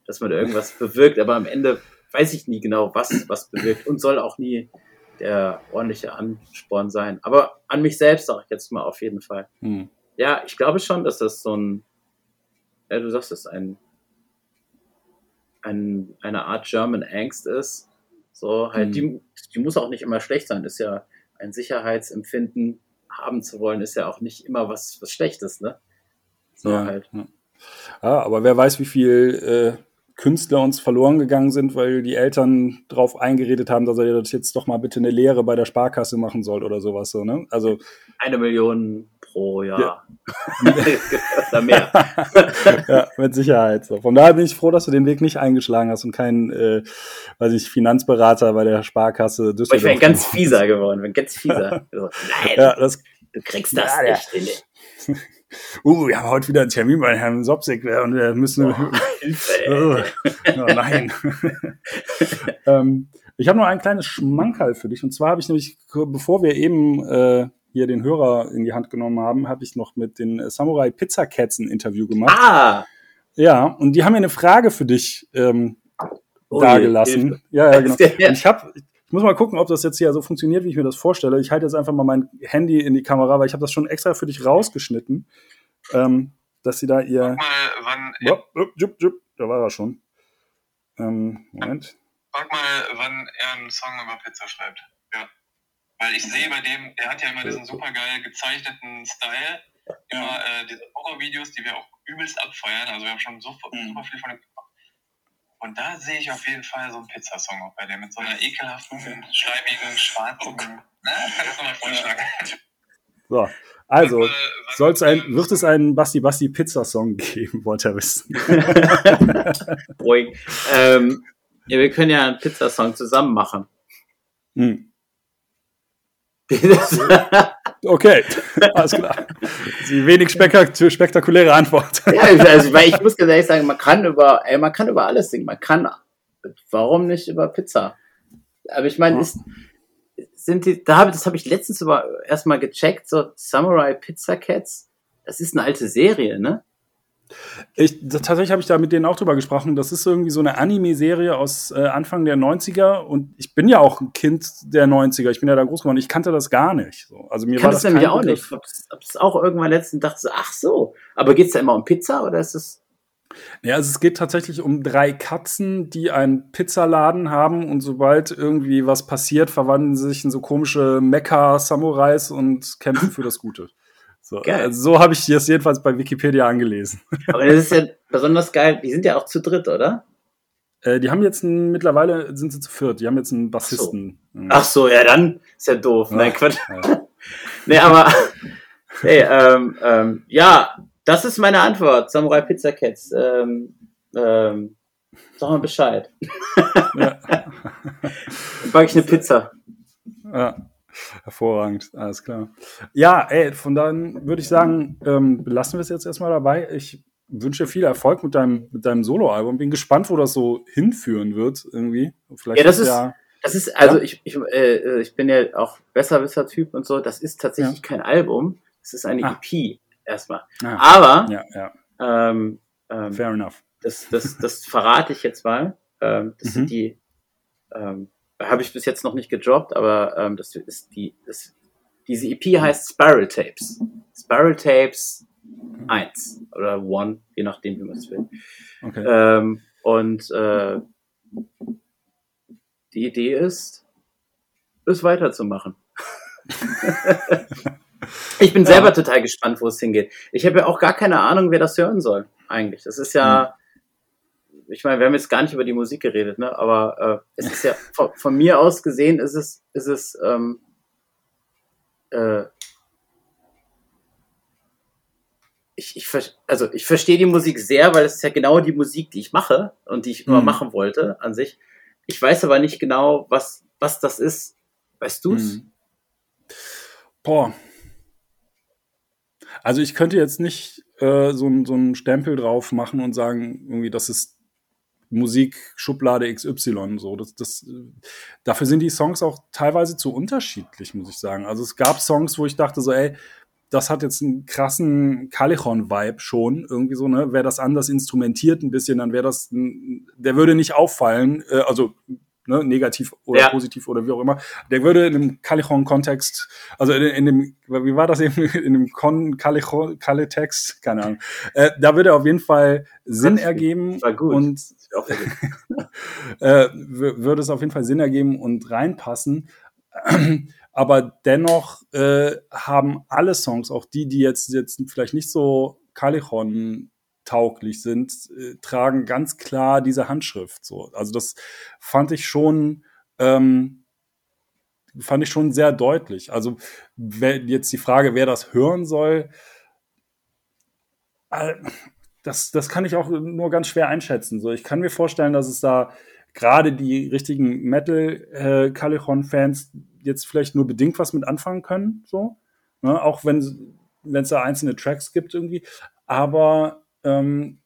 dass man irgendwas bewirkt, aber am Ende weiß ich nie genau, was was bewirkt und soll auch nie der ordentliche Ansporn sein. Aber an mich selbst sage ich jetzt mal auf jeden Fall. Hm. Ja, ich glaube schon, dass das so ein, ja, du sagst es, ein, ein, eine Art German Angst ist. So, halt, hm. die, die muss auch nicht immer schlecht sein. Ist ja ein Sicherheitsempfinden haben zu wollen, ist ja auch nicht immer was, was Schlechtes, ne? So ja, halt. Ja. ja aber wer weiß, wie viel äh Künstler uns verloren gegangen sind, weil die Eltern darauf eingeredet haben, dass er jetzt doch mal bitte eine Lehre bei der Sparkasse machen soll oder sowas so, ne? Also eine Million pro Jahr. Ja. [LAUGHS] oder mehr. [LAUGHS] ja, mit Sicherheit. So. Von daher bin ich froh, dass du den Weg nicht eingeschlagen hast und kein, äh, weiß ich, Finanzberater bei der Sparkasse Düsseldorf. Ich wäre ganz fieser geworden, ganz fieser. Also, nein, ja, das, du kriegst das ja, nicht. [LAUGHS] uh, wir haben heute wieder einen Termin bei Herrn Sopsik und wir müssen. Oh, [LAUGHS] Hilfe, oh, nein. [LAUGHS] ähm, ich habe noch ein kleines Schmankerl für dich. Und zwar habe ich nämlich, bevor wir eben äh, hier den Hörer in die Hand genommen haben, habe ich noch mit den Samurai Pizza Cats ein Interview gemacht. Ah! Ja, und die haben mir eine Frage für dich ähm, oh, dagelassen. Ja, ja, genau. Und ich habe, ich muss mal gucken, ob das jetzt hier so funktioniert, wie ich mir das vorstelle. Ich halte jetzt einfach mal mein Handy in die Kamera, weil ich habe das schon extra für dich rausgeschnitten, ähm, dass sie da ihr. Guck mal, wann. Oh, jup, jup, da war er schon. Ähm, Moment. Frag mal, wann er einen Song über Pizza schreibt. Ja. Weil ich sehe bei dem, er hat ja immer diesen super geil gezeichneten Style, immer äh, diese Horror-Videos, die wir auch übelst abfeiern. Also wir haben schon so, mhm. super viel von dem und da sehe ich auf jeden Fall so einen Pizzasong auch bei dem mit so einer ekelhaften, schleimigen, schwarzen. Na, ich kann das nochmal vorschlagen. So, also, soll's ein, wird es einen Basti Basti Pizzasong geben, wollte er wissen. [LAUGHS] Ruhig. Ähm, ja, wir können ja einen Pizzasong zusammen machen. Hm. [LAUGHS] okay, [LAUGHS] alles klar. Die wenig spektakuläre Antwort. ja, also, weil ich muss ganz ehrlich sagen, man kann über, ey, man kann über alles singen. Man kann, warum nicht über Pizza? Aber ich meine, ist, sind die, da habe, das habe ich letztens über erstmal gecheckt, so Samurai Pizza Cats, das ist eine alte Serie, ne? Ich, tatsächlich habe ich da mit denen auch drüber gesprochen. Das ist irgendwie so eine Anime-Serie aus äh, Anfang der 90er und ich bin ja auch ein Kind der 90er. Ich bin ja da groß geworden. Ich kannte das gar nicht. So. Also mir ich war das nämlich auch nicht. Ich habe es auch irgendwann letztens dachte, so, ach so. Aber geht es da immer um Pizza oder ist es ja, also es geht tatsächlich um drei Katzen, die einen Pizzaladen haben und sobald irgendwie was passiert, verwandeln sie sich in so komische Mecha-Samurais und kämpfen für das Gute. So, also so habe ich das jedenfalls bei Wikipedia angelesen. Aber das ist ja besonders geil. Die sind ja auch zu dritt, oder? Äh, die haben jetzt einen, mittlerweile sind sie zu viert. Die haben jetzt einen Bassisten. Ach so, Ach so ja, dann ist ja doof. Ja, Nein, Quatsch. Ja. [LAUGHS] nee, aber hey, ähm, ähm, ja, das ist meine Antwort. Samurai Pizza Cats. Ähm, ähm, sag mal Bescheid. ja. Dann backe ich eine Pizza. Ja. Hervorragend, alles klar. Ja, ey, von dann würde ich sagen, ähm, belassen wir es jetzt erstmal dabei. Ich wünsche dir viel Erfolg mit deinem, mit deinem Soloalbum. Bin gespannt, wo das so hinführen wird, irgendwie. Vielleicht ja, das ist, ja, das ist, also ja. ich, ich, äh, ich bin ja auch besserwisser Typ und so. Das ist tatsächlich ja. kein Album. Es ist eine ah. EP erstmal. Ah. Aber, ja, ja. Ähm, ähm, Fair enough. Das, das, das verrate ich jetzt mal. Ähm, das mhm. sind die, ähm, habe ich bis jetzt noch nicht gedroppt, aber ähm, das ist die, das, diese EP heißt Spiral Tapes. Spiral Tapes 1 oder 1, je nachdem, wie man es will. Okay. Ähm, und äh, die Idee ist, es weiterzumachen. [LAUGHS] ich bin selber ja. total gespannt, wo es hingeht. Ich habe ja auch gar keine Ahnung, wer das hören soll, eigentlich. Das ist ja, ich meine, wir haben jetzt gar nicht über die Musik geredet, ne? aber äh, es ist ja [LAUGHS] von, von, mir aus gesehen, ist es, ist es ähm, äh, ich, ich, also ich verstehe die Musik sehr, weil es ist ja genau die Musik, die ich mache und die ich immer mhm. machen wollte an sich. Ich weiß aber nicht genau, was, was das ist. Weißt du es? Mhm. Boah. Also ich könnte jetzt nicht äh, so, so einen Stempel drauf machen und sagen, irgendwie, das ist Musikschublade XY. So, das, das, dafür sind die Songs auch teilweise zu unterschiedlich, muss ich sagen. Also es gab Songs, wo ich dachte so, ey, das hat jetzt einen krassen Callejon-Vibe schon, irgendwie so, ne? Wäre das anders instrumentiert ein bisschen, dann wäre das, der würde nicht auffallen, äh, also ne, negativ oder ja. positiv oder wie auch immer, der würde in einem Callejon-Kontext, also in, in, dem, wie war das eben, [LAUGHS] in dem Con Callejon, Calle-Text, keine Ahnung, äh, da würde auf jeden Fall Sinn ergeben war gut. und [LAUGHS] äh, würde es auf jeden Fall Sinn ergeben und reinpassen. [CLEARS THROAT] Aber dennoch äh, haben alle Songs, auch die, die jetzt, jetzt vielleicht nicht so Callejon tauglich sind, äh, tragen ganz klar diese Handschrift. So. Also das fand ich schon, ähm, fand ich schon sehr deutlich. Also jetzt die Frage, wer das hören soll, äh, das, das kann ich auch nur ganz schwer einschätzen. So, ich kann mir vorstellen, dass es da gerade die richtigen Metal-Callejon-Fans äh, jetzt vielleicht nur bedingt was mit anfangen können. So, ne? auch wenn wenn es da einzelne Tracks gibt irgendwie. Aber ähm,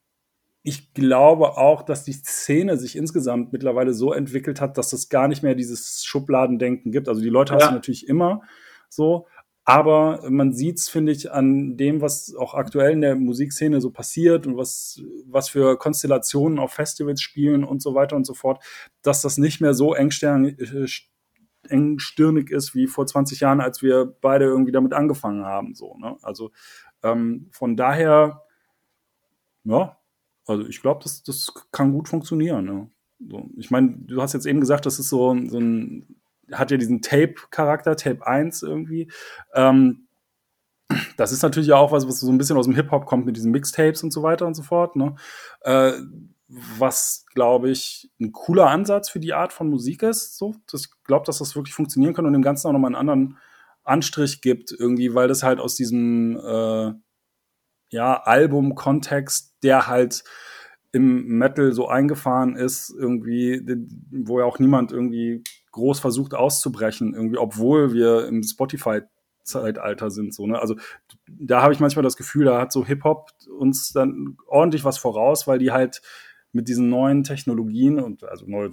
ich glaube auch, dass die Szene sich insgesamt mittlerweile so entwickelt hat, dass es gar nicht mehr dieses Schubladendenken gibt. Also die Leute ja. hast du natürlich immer so, aber man sieht es, finde ich, an dem, was auch aktuell in der Musikszene so passiert und was, was für Konstellationen auf Festivals spielen und so weiter und so fort, dass das nicht mehr so engstirnig, ist wie vor 20 Jahren, als wir beide irgendwie damit angefangen haben. So, ne? Also ähm, von daher, ja, also ich glaube, das, das kann gut funktionieren. Ne? So, ich meine, du hast jetzt eben gesagt, das ist so, so ein hat ja diesen Tape-Charakter, Tape 1 irgendwie. Ähm, das ist natürlich auch was, was so ein bisschen aus dem Hip-Hop kommt mit diesen Mixtapes und so weiter und so fort. Ne? Äh, was, glaube ich, ein cooler Ansatz für die Art von Musik ist. So, ich glaube, dass das wirklich funktionieren kann und dem Ganzen auch nochmal einen anderen Anstrich gibt, irgendwie, weil das halt aus diesem äh, ja, Album-Kontext, der halt im Metal so eingefahren ist, irgendwie, wo ja auch niemand irgendwie groß versucht auszubrechen, irgendwie, obwohl wir im Spotify-Zeitalter sind. So, ne? Also da habe ich manchmal das Gefühl, da hat so Hip-Hop uns dann ordentlich was voraus, weil die halt mit diesen neuen Technologien und also neu,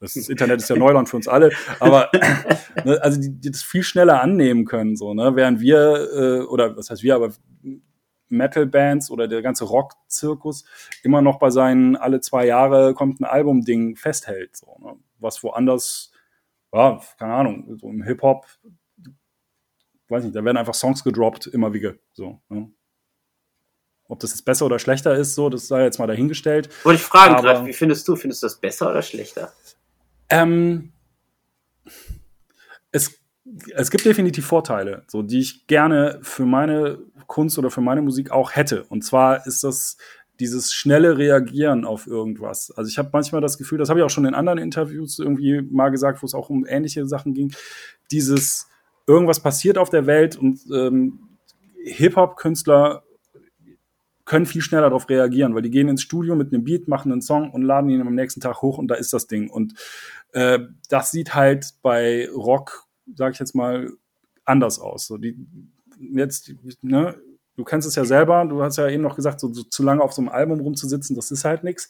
das Internet ist ja Neuland für uns alle, aber [LAUGHS] ne, also die, die das viel schneller annehmen können, so, ne? Während wir, äh, oder was heißt wir, aber Metal-Bands oder der ganze Rock-Zirkus immer noch bei seinen alle zwei Jahre kommt ein Album-Ding festhält, so, ne? was woanders ja, keine Ahnung, so im Hip-Hop, weiß nicht, da werden einfach Songs gedroppt, immer wieder. So, ne? Ob das jetzt besser oder schlechter ist, so, das sei jetzt mal dahingestellt. Wollte ich fragen gerade, wie findest du? Findest du das besser oder schlechter? Ähm, es, es gibt definitiv Vorteile, so, die ich gerne für meine Kunst oder für meine Musik auch hätte. Und zwar ist das dieses schnelle Reagieren auf irgendwas. Also ich habe manchmal das Gefühl, das habe ich auch schon in anderen Interviews irgendwie mal gesagt, wo es auch um ähnliche Sachen ging, dieses irgendwas passiert auf der Welt und ähm, Hip-Hop-Künstler können viel schneller darauf reagieren, weil die gehen ins Studio mit einem Beat, machen einen Song und laden ihn am nächsten Tag hoch und da ist das Ding. Und äh, das sieht halt bei Rock, sag ich jetzt mal, anders aus. So die jetzt, ne, du kennst es ja selber, du hast ja eben noch gesagt, so, so zu lange auf so einem Album rumzusitzen, das ist halt nichts.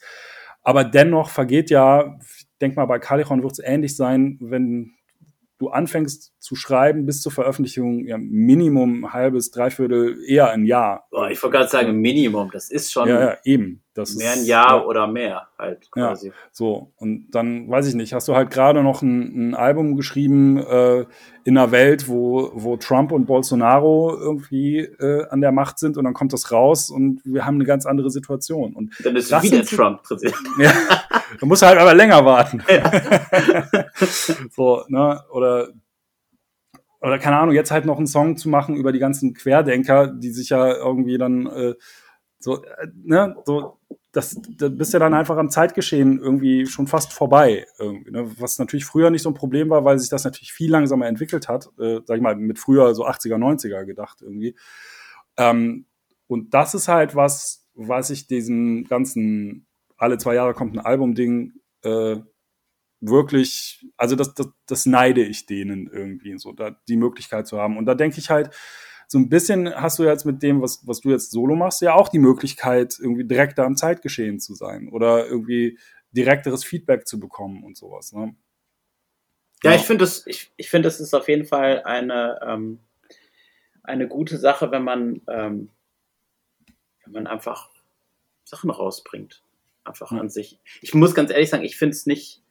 Aber dennoch vergeht ja, ich denke mal, bei Califon wird es ähnlich sein, wenn du anfängst zu schreiben bis zur Veröffentlichung, ja, Minimum halbes, dreiviertel, eher ein Jahr. Boah, ich wollte gerade sagen, Minimum, das ist schon. Ja, ja eben. Das mehr ist, ein Jahr ja, oder mehr halt quasi. Ja, so, und dann weiß ich nicht, hast du halt gerade noch ein, ein Album geschrieben äh, in einer Welt, wo, wo Trump und Bolsonaro irgendwie äh, an der Macht sind und dann kommt das raus und wir haben eine ganz andere Situation. Und dann ist wieder Trump Präsident. Ja, [LAUGHS] [LAUGHS] du musst halt aber länger warten. Ja. [LAUGHS] so, ne, oder oder keine Ahnung, jetzt halt noch einen Song zu machen über die ganzen Querdenker, die sich ja irgendwie dann äh, so, äh, ne, so das, da bist ja dann einfach am Zeitgeschehen irgendwie schon fast vorbei. Irgendwie, ne? Was natürlich früher nicht so ein Problem war, weil sich das natürlich viel langsamer entwickelt hat. Äh, sag ich mal, mit früher so 80er, 90er gedacht irgendwie. Ähm, und das ist halt was, was ich diesen ganzen alle zwei Jahre kommt ein Album-Ding äh, wirklich, also das, das, das neide ich denen irgendwie, so da die Möglichkeit zu haben. Und da denke ich halt, so ein bisschen hast du jetzt mit dem, was, was du jetzt solo machst, ja auch die Möglichkeit, irgendwie direkter am Zeitgeschehen zu sein oder irgendwie direkteres Feedback zu bekommen und sowas. Ne? Ja, ja, ich finde das, ich, ich finde, das ist auf jeden Fall eine, ähm, eine gute Sache, wenn man, ähm, wenn man einfach Sachen rausbringt. Einfach an sich. Ich muss ganz ehrlich sagen, ich finde es nicht,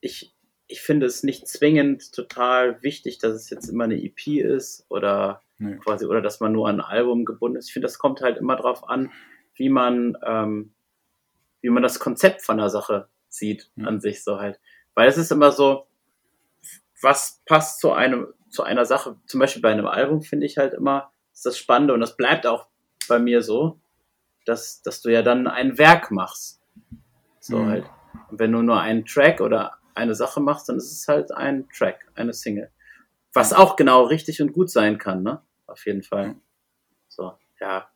ich, ich finde es nicht zwingend total wichtig, dass es jetzt immer eine EP ist oder nee. quasi, oder dass man nur an ein Album gebunden ist. Ich finde, das kommt halt immer drauf an, wie man, ähm, wie man das Konzept von der Sache sieht ja. an sich so halt. Weil es ist immer so, was passt zu einem, zu einer Sache, zum Beispiel bei einem Album finde ich halt immer, ist das Spannende und das bleibt auch bei mir so, dass, dass du ja dann ein Werk machst. So mhm. halt. Und wenn du nur einen Track oder eine Sache machst, dann ist es halt ein Track, eine Single. Was auch genau richtig und gut sein kann, ne? Auf jeden Fall. So, ja.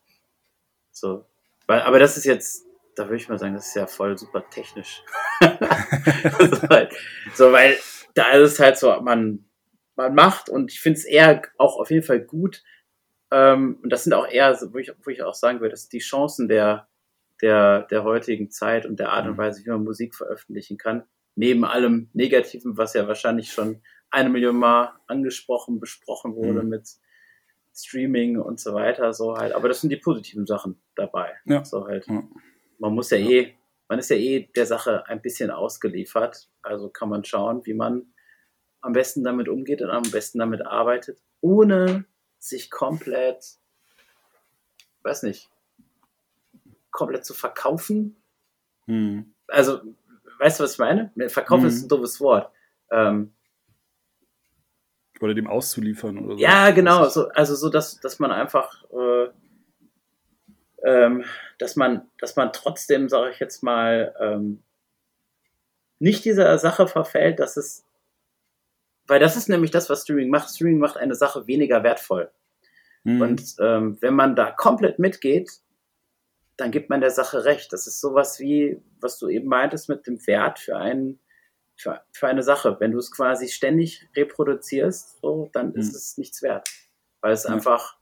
So. Weil, aber das ist jetzt, da würde ich mal sagen, das ist ja voll super technisch. [LAUGHS] so, halt, so, weil da ist es halt so, man, man macht und ich finde es eher auch auf jeden Fall gut, ähm, und das sind auch eher, wo ich, wo ich auch sagen würde, dass die Chancen der, der, der heutigen Zeit und der Art und mhm. Weise, wie man Musik veröffentlichen kann, neben allem Negativen, was ja wahrscheinlich schon eine Million Mal angesprochen, besprochen wurde mhm. mit Streaming und so weiter, so halt. Aber das sind die positiven Sachen dabei. Ja. So halt. Ja. Man muss ja, ja, eh, man ist ja eh der Sache ein bisschen ausgeliefert. Also kann man schauen, wie man am besten damit umgeht und am besten damit arbeitet, ohne sich komplett, weiß nicht, komplett zu verkaufen. Hm. Also, weißt du, was ich meine? Verkaufen hm. ist ein doofes Wort. Ähm, oder dem auszuliefern oder so. Ja, genau. So, also so, dass, dass man einfach, äh, ähm, dass man, dass man trotzdem, sage ich jetzt mal, ähm, nicht dieser Sache verfällt, dass es, weil das ist nämlich das, was Streaming macht. Streaming macht eine Sache weniger wertvoll. Mhm. Und ähm, wenn man da komplett mitgeht, dann gibt man der Sache recht. Das ist sowas wie, was du eben meintest mit dem Wert für einen für, für eine Sache. Wenn du es quasi ständig reproduzierst, so, dann mhm. ist es nichts wert. Weil es ja. einfach,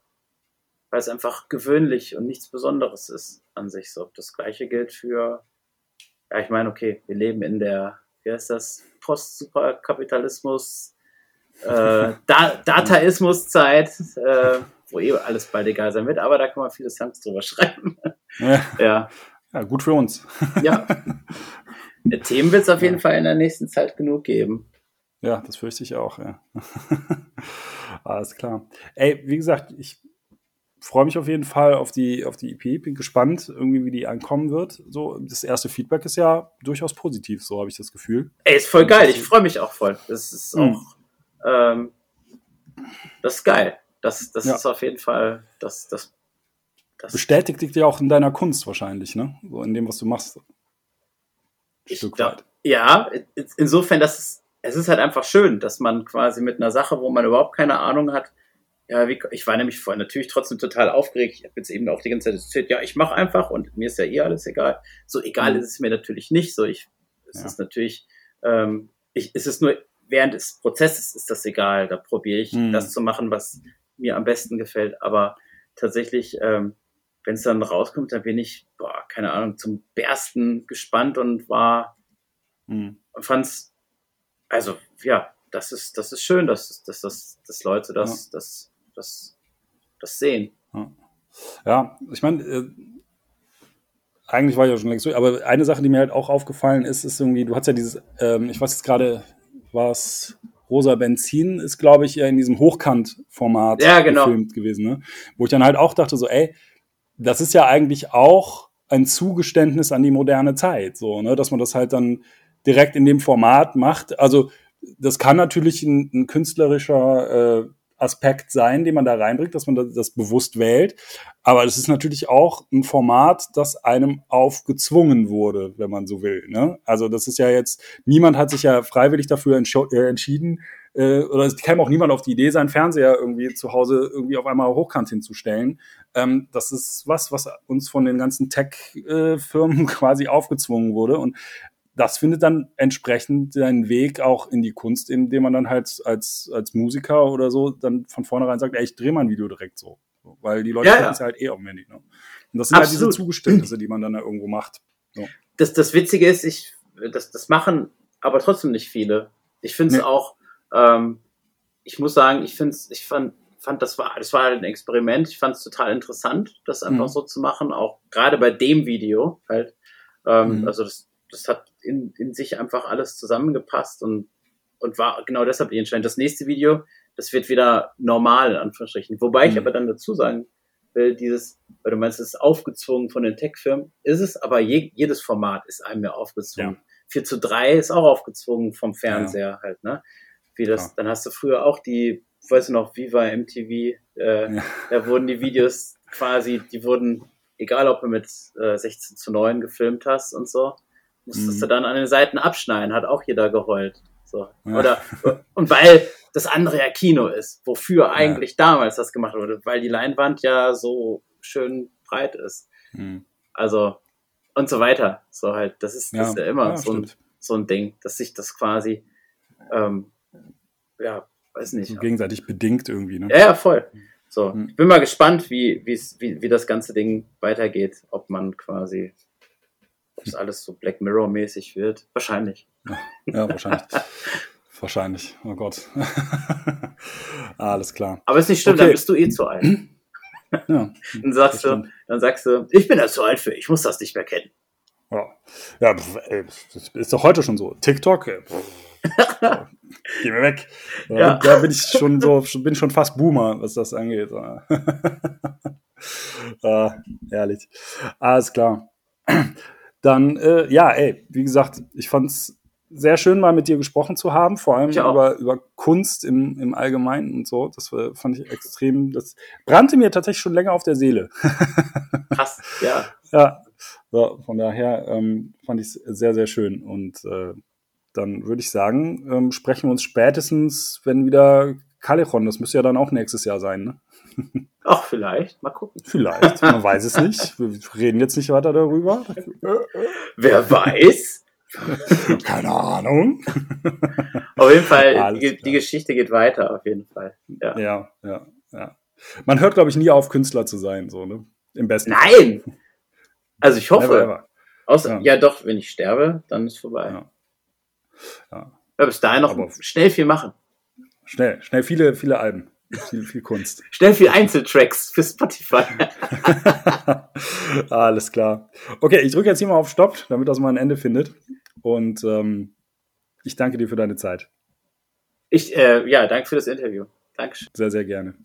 weil es einfach gewöhnlich und nichts Besonderes ist an sich so. Das gleiche gilt für, ja, ich meine, okay, wir leben in der, wie heißt das, Post-Superkapitalismus, äh, da Dataismus-Zeit, äh, wo eh alles bald egal sein wird, aber da kann man viele Songs drüber [LAUGHS] schreiben. Ja. ja. ja. gut für uns. Ja. [LAUGHS] Themen wird es auf jeden Fall in der nächsten Zeit genug geben. Ja, das fürchte ich auch, ja. [LAUGHS] Alles klar. Ey, wie gesagt, ich freue mich auf jeden Fall auf die, auf die EP, bin gespannt, irgendwie, wie die ankommen wird. So, das erste Feedback ist ja durchaus positiv, so habe ich das Gefühl. Ey, ist voll geil, ich freue mich auch voll. Das ist mhm. Ähm, das ist geil. Das, das ja. ist auf jeden Fall, das, das, das bestätigt dich ja auch in deiner Kunst wahrscheinlich, ne? So in dem, was du machst. Stück glaub, weit. Ja, insofern, das ist, es ist halt einfach schön, dass man quasi mit einer Sache, wo man überhaupt keine Ahnung hat, ja, wie, ich war nämlich vorher natürlich trotzdem total aufgeregt. Ich habe jetzt eben auch die ganze Zeit erzählt, ja, ich mache einfach und mir ist ja eh alles egal. So egal mhm. ist es mir natürlich nicht. So ich, es ja. ist natürlich, ähm, ich, es ist nur während des Prozesses ist das egal. Da probiere ich mhm. das zu machen, was mir am besten gefällt. Aber tatsächlich ähm, wenn es dann rauskommt, dann bin ich, boah, keine Ahnung, zum Bersten gespannt und war mhm. und fand's, also ja, das ist, das ist schön, dass, dass, dass, dass Leute das, ja. das, das, das sehen. Ja, ja ich meine, äh, eigentlich war ich ja schon längst durch, aber eine Sache, die mir halt auch aufgefallen ist, ist irgendwie, du hast ja dieses, ähm, ich weiß jetzt gerade, was Rosa Benzin ist, glaube ich, in diesem Hochkant-Format ja, genau. gefilmt gewesen, ne? Wo ich dann halt auch dachte, so, ey, das ist ja eigentlich auch ein Zugeständnis an die moderne Zeit, so, ne, dass man das halt dann direkt in dem Format macht. Also das kann natürlich ein, ein künstlerischer äh, Aspekt sein, den man da reinbringt, dass man das, bewusst wählt. Aber es ist natürlich auch ein Format, das einem aufgezwungen wurde, wenn man so will. Ne? Also das ist ja jetzt, niemand hat sich ja freiwillig dafür äh, entschieden, äh, oder es käme auch niemand auf die Idee, seinen Fernseher irgendwie zu Hause irgendwie auf einmal hochkant hinzustellen. Ähm, das ist was, was uns von den ganzen Tech-Firmen [LAUGHS] quasi aufgezwungen wurde. Und das findet dann entsprechend seinen Weg auch in die Kunst, indem man dann halt als, als Musiker oder so dann von vornherein sagt, ey, ich drehe mein Video direkt so. Weil die Leute ja, ja. es ja halt eh auf dem Handy. Ne? Und das sind Absolut. halt diese Zugeständnisse, die man dann da irgendwo macht. So. Das, das Witzige ist, ich, das, das machen aber trotzdem nicht viele. Ich finde es nee. auch ähm, ich muss sagen, ich finde ich fand, fand, das war, das war halt ein Experiment. Ich fand es total interessant, das einfach mhm. so zu machen, auch gerade bei dem Video halt. Ähm, mhm. Also das, das hat in, in sich einfach alles zusammengepasst und, und war genau deshalb die Entscheidung. Das nächste Video, das wird wieder normal, in Anführungsstrichen. Wobei mhm. ich aber dann dazu sagen will, dieses, weil du meinst, es ist aufgezwungen von den Tech-Firmen, ist es, aber je, jedes Format ist einem ja aufgezwungen. Ja. 4 zu 3 ist auch aufgezwungen vom Fernseher ja. halt, ne? Wie das, ja. dann hast du früher auch die, weißt du noch, Viva MTV, äh, ja. da wurden die Videos quasi, die wurden, egal ob du mit äh, 16 zu 9 gefilmt hast und so, musstest mhm. du dann an den Seiten abschneiden, hat auch jeder geheult. So. Ja. Oder, und weil das andere ja Kino ist, wofür eigentlich damals das gemacht wurde, weil die Leinwand ja so schön breit ist. Mhm. Also, und so weiter. So halt, das ist, das ist ja immer so, ein, so ein Ding, dass sich das quasi ähm, ja, weiß nicht. So gegenseitig bedingt irgendwie, ne? Ja, ja, voll. So, Hm. ich bin mal gespannt, wie, wie, wie das ganze Ding weitergeht, ob man quasi, ob es alles so Black Mirror-mäßig wird. Wahrscheinlich. [LAUGHS] Ja, wahrscheinlich. wahrscheinlich. Oh Gott. [LAUGHS] Alles klar. Aber ist nicht schlimm, Okay. dann bist du eh zu alt. [CLEARS THROAT] Ja, Dann sagst du, dann sagst du, ich bin da zu alt für, ich muss das nicht mehr kennen. Ja, ja ey, das ist doch heute schon so. TikTok, ey, [LAUGHS] geh mir weg. Ja. Da bin ich schon so, bin schon fast Boomer, was das angeht. äh, ehrlich. Alles klar. Dann, äh, ja, ey, wie gesagt, ich fand's sehr schön, mal mit dir gesprochen zu haben, vor allem über, über Kunst im, im Allgemeinen und so. Das war, fand ich extrem, das brannte mir tatsächlich schon länger auf der Seele. [LAUGHS] Krass, ja. Ja, so, von daher ähm, fand ich es sehr, sehr schön. Und äh, dann würde ich sagen, ähm, sprechen wir uns spätestens, wenn wieder Callejon, das müsste ja dann auch nächstes Jahr sein, ne? Ach, vielleicht, mal gucken. Vielleicht, man weiß es nicht. [LAUGHS] Wir reden jetzt nicht weiter darüber. Wer weiß? [LAUGHS] Keine Ahnung. Auf jeden Fall, die, die. Geschichte geht weiter, auf jeden Fall. Ja. Ja, ja, ja. Man hört, glaube ich, nie auf, Künstler zu sein, so, ne? Im besten Nein! Also ich hoffe, Never ever. außer, Ja. ja. doch, wenn ich sterbe, dann ist vorbei. Ja. Ja. Ja, bis dahin noch Aber- schnell viel machen. Schnell, schnell viele, viele Alben. Viel, viel Kunst. [LAUGHS] Schnell viel Einzeltracks für Spotify. [LAUGHS] Alles klar. Okay, ich drücke jetzt hier mal auf Stopp, damit das mal ein Ende findet. Und ähm, ich danke dir für deine Zeit. Ich, äh, ja, danke für das Interview. Dankeschön. Sehr, sehr gerne.